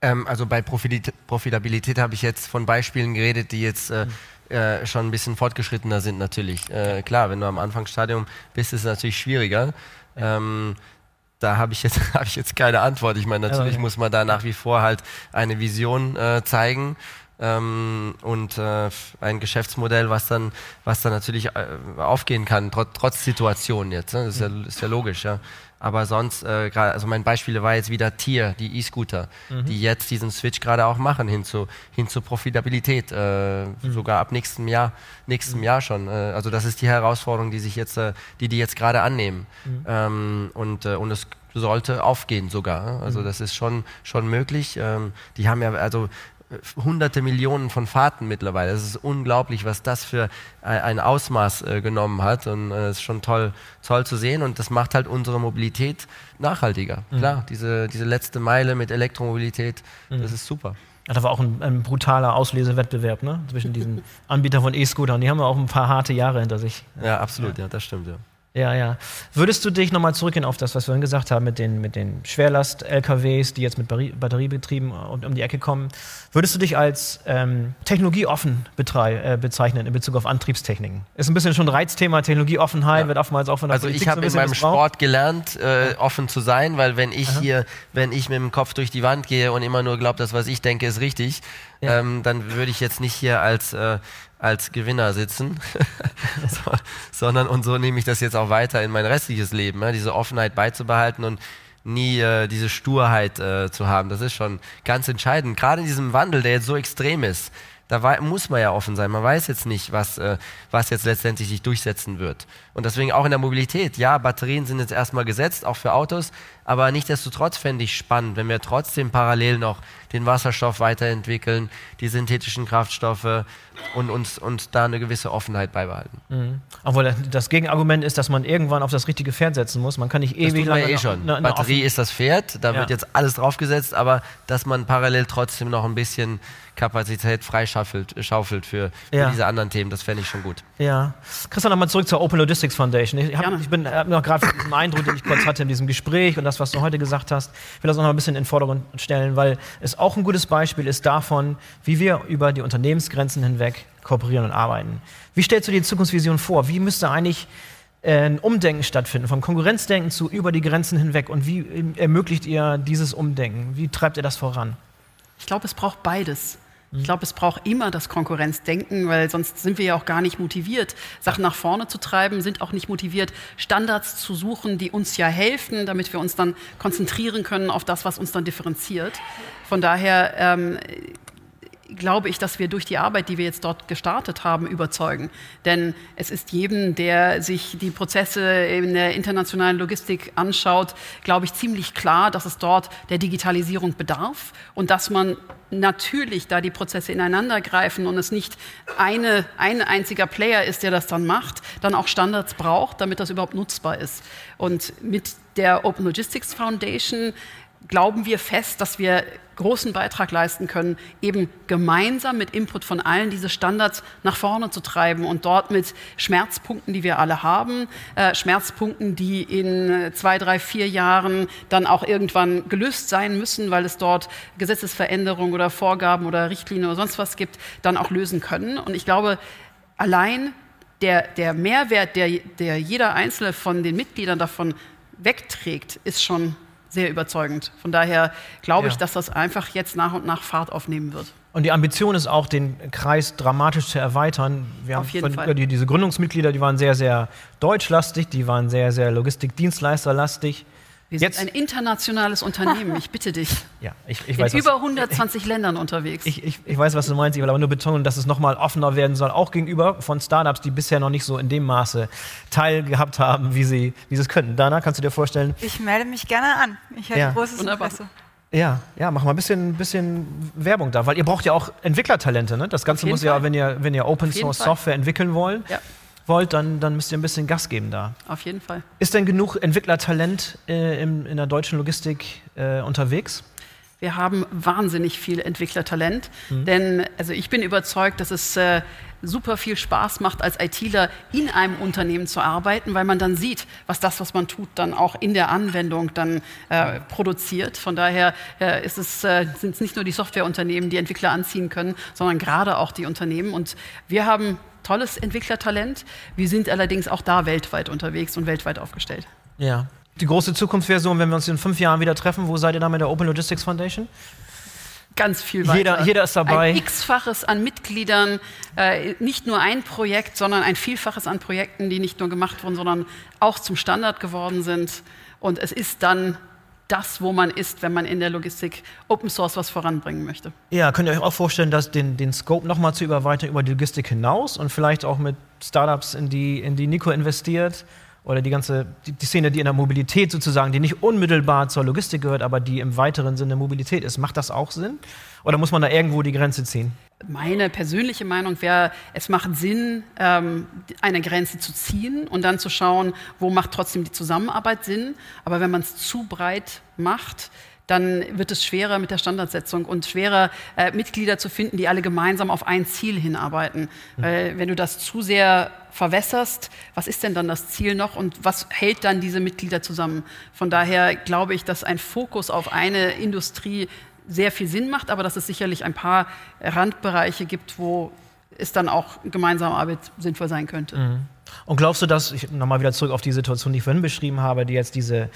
[SPEAKER 2] Ähm, also bei Profitabilität habe ich jetzt von Beispielen geredet, die jetzt äh, mhm äh, schon ein bisschen fortgeschrittener sind natürlich. Äh, klar, wenn du am Anfangsstadium bist, ist es natürlich schwieriger. Ähm, da habe ich, jetzt, *laughs* hab ich jetzt keine Antwort. Ich meine, natürlich ja, muss man da nach wie vor halt eine Vision äh, zeigen ähm, und äh, ein Geschäftsmodell, was dann, was dann natürlich äh, aufgehen kann, trotz, trotz Situation jetzt. Ne? Das ist ja, ist ja logisch, ja. Aber sonst, äh, also mein Beispiel war jetzt wieder Tier, die E-Scooter, mhm. die jetzt diesen Switch gerade auch machen hin zu, hin zu Profitabilität, äh, mhm. sogar ab nächstem Jahr, nächstem mhm. Jahr schon. Äh, also das ist die Herausforderung, die sich jetzt, äh, die die jetzt gerade annehmen. Mhm. Ähm, und, äh, und es sollte aufgehen sogar. Also mhm. das ist schon, schon möglich. Ähm, die haben ja, also hunderte Millionen von Fahrten mittlerweile. Es ist unglaublich, was das für ein Ausmaß äh, genommen hat und es äh, ist schon toll, toll zu sehen und das macht halt unsere Mobilität nachhaltiger. Mhm. Klar, diese, diese letzte Meile mit Elektromobilität, mhm. das ist super.
[SPEAKER 1] Ja, da war auch ein, ein, brutaler Auslesewettbewerb ne? zwischen diesen *laughs* Anbietern von E-Scootern. Die haben ja auch ein paar harte Jahre hinter sich.
[SPEAKER 2] Ja, absolut, ja, ja das stimmt, ja.
[SPEAKER 1] Ja, ja. Würdest du dich nochmal zurückgehen auf das, was wir vorhin gesagt haben, mit den, mit den Schwerlast-LKWs, die jetzt mit Batteriebetrieben um, um die Ecke kommen? Würdest du dich als ähm, technologieoffen äh, bezeichnen in Bezug auf Antriebstechniken? Ist ein bisschen schon ein Reizthema, Technologieoffenheit ja. wird oftmals auch von
[SPEAKER 2] der Also Politik ich habe so in meinem missbraucht. Sport gelernt, äh, offen zu sein, weil wenn ich Aha. hier, wenn ich mit dem Kopf durch die Wand gehe und immer nur glaube, das, was ich denke, ist richtig, ja. ähm, dann würde ich jetzt nicht hier als äh, als Gewinner sitzen, *laughs* *laughs* sondern und so nehme ich das jetzt auch weiter in mein restliches Leben, ja, diese Offenheit beizubehalten und nie äh, diese Sturheit äh, zu haben. Das ist schon ganz entscheidend. Gerade in diesem Wandel, der jetzt so extrem ist, Da muss man ja offen sein. Man weiß jetzt nicht, was, äh, was jetzt letztendlich sich durchsetzen wird. Und deswegen auch in der Mobilität. Ja, Batterien sind jetzt erstmal gesetzt, auch für Autos. Aber nichtsdestotrotz fände ich spannend, wenn wir trotzdem parallel noch den Wasserstoff weiterentwickeln, die synthetischen Kraftstoffe und uns und da eine gewisse Offenheit beibehalten.
[SPEAKER 1] Mhm. Obwohl das Gegenargument ist, dass man irgendwann auf das richtige Pferd setzen muss. Man kann nicht ewig
[SPEAKER 2] lange. Eh schon. Eine, eine Batterie ist das Pferd, da ja. wird jetzt alles draufgesetzt, aber dass man parallel trotzdem noch ein bisschen Kapazität freischaufelt schaufelt für, für ja. diese anderen Themen. Das fände ich schon gut.
[SPEAKER 1] Ja. Christian, nochmal zurück zur Open Logistics Foundation. Ich, hab, ich bin hab noch gerade von diesem Eindruck, den ich kurz hatte in diesem Gespräch und das, was du heute gesagt hast, will das noch ein bisschen in den Vordergrund stellen, weil es auch ein gutes Beispiel ist davon, wie wir über die Unternehmensgrenzen hinweg kooperieren und arbeiten. Wie stellst du dir die Zukunftsvision vor? Wie müsste eigentlich äh, ein Umdenken stattfinden, vom Konkurrenzdenken zu über die Grenzen hinweg? Und wie ermöglicht ihr dieses Umdenken? Wie treibt ihr das voran?
[SPEAKER 4] Ich glaube, es braucht beides. Ich glaube, es braucht immer das Konkurrenzdenken, weil sonst sind wir ja auch gar nicht motiviert, Sachen nach vorne zu treiben, sind auch nicht motiviert, Standards zu suchen, die uns ja helfen, damit wir uns dann konzentrieren können auf das, was uns dann differenziert. Von daher ähm, glaube ich, dass wir durch die Arbeit, die wir jetzt dort gestartet haben, überzeugen. Denn es ist jedem, der sich die Prozesse in der internationalen Logistik anschaut, glaube ich, ziemlich klar, dass es dort der Digitalisierung bedarf und dass man natürlich, da die Prozesse ineinander greifen und es nicht eine, ein einziger Player ist, der das dann macht, dann auch Standards braucht, damit das überhaupt nutzbar ist. Und mit der Open Logistics Foundation glauben wir fest, dass wir großen Beitrag leisten können, eben gemeinsam mit Input von allen diese Standards nach vorne zu treiben und dort mit Schmerzpunkten, die wir alle haben, äh, Schmerzpunkten, die in zwei, drei, vier Jahren dann auch irgendwann gelöst sein müssen, weil es dort Gesetzesveränderungen oder Vorgaben oder Richtlinien oder sonst was gibt, dann auch lösen können. Und ich glaube, allein der, der Mehrwert, der, der jeder Einzelne von den Mitgliedern davon wegträgt, ist schon sehr überzeugend. Von daher glaube ja. ich, dass das einfach jetzt nach und nach Fahrt aufnehmen wird.
[SPEAKER 1] Und die Ambition ist auch, den Kreis dramatisch zu erweitern. Wir Auf jeden Fall. Die, diese Gründungsmitglieder, die waren sehr, sehr deutschlastig, die waren sehr, sehr Logistikdienstleisterlastig.
[SPEAKER 4] Wir sind ein internationales Unternehmen, ich bitte dich. *laughs*
[SPEAKER 1] Ja, ich, ich
[SPEAKER 4] in
[SPEAKER 1] weiß.
[SPEAKER 4] In über 120 ich, Ländern unterwegs.
[SPEAKER 1] Ich, ich, ich weiß, was du meinst. Ich will aber nur betonen, dass es nochmal offener werden soll, auch gegenüber von Startups, die bisher noch nicht so in dem Maße teilgehabt haben, wie sie, wie sie es könnten. Dana, kannst du dir vorstellen?
[SPEAKER 3] Ich melde mich gerne an. Ich hätte ja. großes Wunderbar. Interesse.
[SPEAKER 1] Ja, ja, mach mal ein bisschen, bisschen Werbung da, weil ihr braucht ja auch Entwicklertalente. Ne? Das Ganze muss Fall. ja, wenn ihr, wenn ihr Open Source Software entwickeln wollt, ja wollt, dann, dann müsst ihr ein bisschen Gas geben da.
[SPEAKER 4] Auf jeden Fall.
[SPEAKER 1] Ist denn genug Entwicklertalent äh, in, in der deutschen Logistik äh, unterwegs?
[SPEAKER 4] Wir haben wahnsinnig viel Entwicklertalent, mhm. denn also ich bin überzeugt, dass es äh, super viel Spaß macht, als ITler in einem Unternehmen zu arbeiten, weil man dann sieht, was das, was man tut, dann auch in der Anwendung dann äh, produziert. Von daher äh, ist es, äh, sind es nicht nur die Softwareunternehmen, die Entwickler anziehen können, sondern gerade auch die Unternehmen. Und wir haben tolles Entwicklertalent. Wir sind allerdings auch da weltweit unterwegs und weltweit aufgestellt.
[SPEAKER 1] Ja. Die große Zukunftsversion, wenn wir uns in fünf Jahren wieder treffen, wo seid ihr da mit der Open Logistics Foundation?
[SPEAKER 4] Ganz viel weiter.
[SPEAKER 1] Jeder, jeder ist dabei.
[SPEAKER 4] Ein x-faches an Mitgliedern, äh, nicht nur ein Projekt, sondern ein Vielfaches an Projekten, die nicht nur gemacht wurden, sondern auch zum Standard geworden sind. Und es ist dann das, wo man ist, wenn man in der Logistik Open Source was voranbringen möchte.
[SPEAKER 1] Ja, könnt ihr euch auch vorstellen, dass den, den Scope nochmal zu überweitern über die Logistik hinaus und vielleicht auch mit Startups, in die, in die Nico investiert oder die ganze die, die, Szene, die in der Mobilität sozusagen, die nicht unmittelbar zur Logistik gehört, aber die im weiteren Sinne Mobilität ist. Macht das auch Sinn? Oder muss man da irgendwo die Grenze ziehen?
[SPEAKER 4] Meine persönliche Meinung wäre, es macht Sinn, ähm, eine Grenze zu ziehen und dann zu schauen, wo macht trotzdem die Zusammenarbeit Sinn. Aber wenn man es zu breit macht, dann wird es schwerer mit der Standardsetzung und schwerer, äh, Mitglieder zu finden, die alle gemeinsam auf ein Ziel hinarbeiten. Mhm. Weil wenn du das zu sehr verwässerst, was ist denn dann das Ziel noch und was hält dann diese Mitglieder zusammen? Von daher glaube ich, dass ein Fokus auf eine Industrie sehr viel Sinn macht, aber dass es sicherlich ein paar Randbereiche gibt, wo es dann auch gemeinsame Arbeit sinnvoll sein könnte. Mhm.
[SPEAKER 1] Und glaubst du, dass, ich nochmal wieder zurück auf die Situation, die ich vorhin beschrieben habe, die jetzt diese,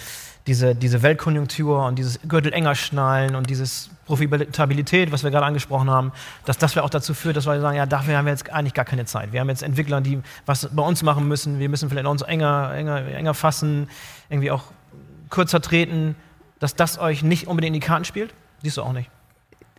[SPEAKER 1] diese, diese Weltkonjunktur und dieses Gürtel enger schnallen und dieses Profitabilität, was wir gerade angesprochen haben, dass das auch dazu führt, dass wir sagen, ja, dafür haben wir jetzt eigentlich gar keine Zeit. Wir haben jetzt Entwickler, die was bei uns machen müssen, wir müssen vielleicht uns enger, enger, enger fassen, irgendwie auch kürzer treten, dass das euch nicht unbedingt in die Karten spielt? Siehst du auch nicht?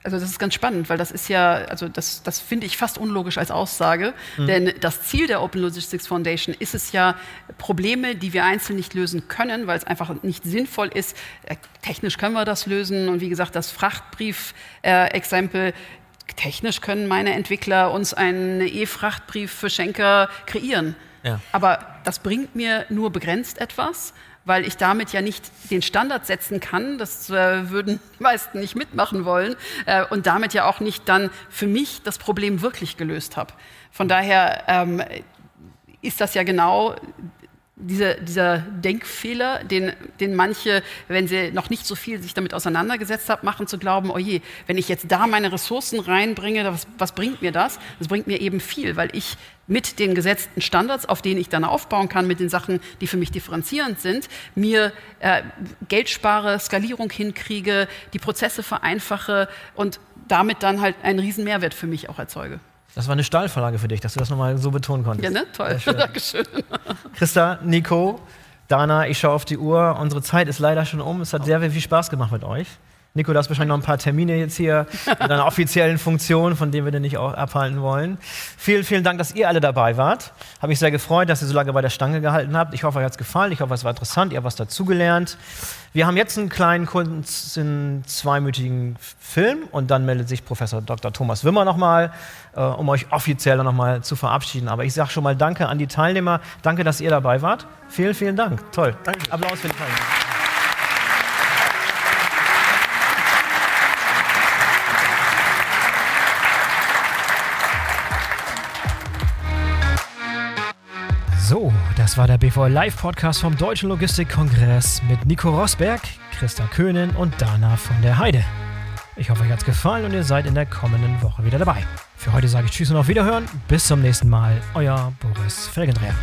[SPEAKER 4] Also das ist ganz spannend, weil das ist ja, also das, das finde ich fast unlogisch als Aussage, mhm. denn das Ziel der Open Logistics Foundation ist es ja, Probleme, die wir einzeln nicht lösen können, weil es einfach nicht sinnvoll ist. Äh, technisch können wir das lösen und wie gesagt, das Frachtbrief-Exempel, äh, technisch können meine Entwickler uns einen E-Frachtbrief für Schenker kreieren. Ja. Aber das bringt mir nur begrenzt etwas weil ich damit ja nicht den Standard setzen kann. Das äh, würden die meisten nicht mitmachen wollen äh, und damit ja auch nicht dann für mich das Problem wirklich gelöst habe. Von daher ähm, ist das ja genau dieser, dieser Denkfehler, den, den manche, wenn sie noch nicht so viel sich damit auseinandergesetzt haben, machen, zu glauben, oh je, wenn ich jetzt da meine Ressourcen reinbringe, was, was bringt mir das? Das bringt mir eben viel, weil ich mit den gesetzten Standards, auf denen ich dann aufbauen kann, mit den Sachen, die für mich differenzierend sind, mir äh, Geld spare, Skalierung hinkriege, die Prozesse vereinfache und damit dann halt einen riesen Mehrwert für mich auch erzeuge.
[SPEAKER 1] Das war eine Stahlverlage für dich, dass du das nochmal so betonen konntest.
[SPEAKER 4] Ja, ne? Toll. *laughs* Dankeschön.
[SPEAKER 1] Christa, Nico, Dana, ich schaue auf die Uhr. Unsere Zeit ist leider schon um. Es hat sehr, sehr viel Spaß gemacht mit euch. Nico, du hast wahrscheinlich noch ein paar Termine jetzt hier *laughs* in einer offiziellen Funktion, von denen wir den nicht auch abhalten wollen. Vielen, vielen Dank, dass ihr alle dabei wart. Habe mich sehr gefreut, dass ihr so lange bei der Stange gehalten habt. Ich hoffe, euch hat es gefallen. Ich hoffe, es war interessant. Ihr habt was dazugelernt. Wir haben jetzt einen kleinen kurzen, zweimütigen Film und dann meldet sich Professor Dr. Thomas Wimmer nochmal, äh, um euch offiziell nochmal zu verabschieden. Aber ich sage schon mal Danke an die Teilnehmer. Danke, dass ihr dabei wart. Vielen, vielen Dank. Toll. Danke. Applaus für die Teilnehmer. Das war der BVL Live Podcast vom Deutschen Logistikkongress mit Nico Rosberg, Christa Köhnen und Dana von der Heide. Ich hoffe, euch hat es gefallen und ihr seid in der kommenden Woche wieder dabei. Für heute sage ich Tschüss und auf Wiederhören. Bis zum nächsten Mal. Euer Boris Felgendreher.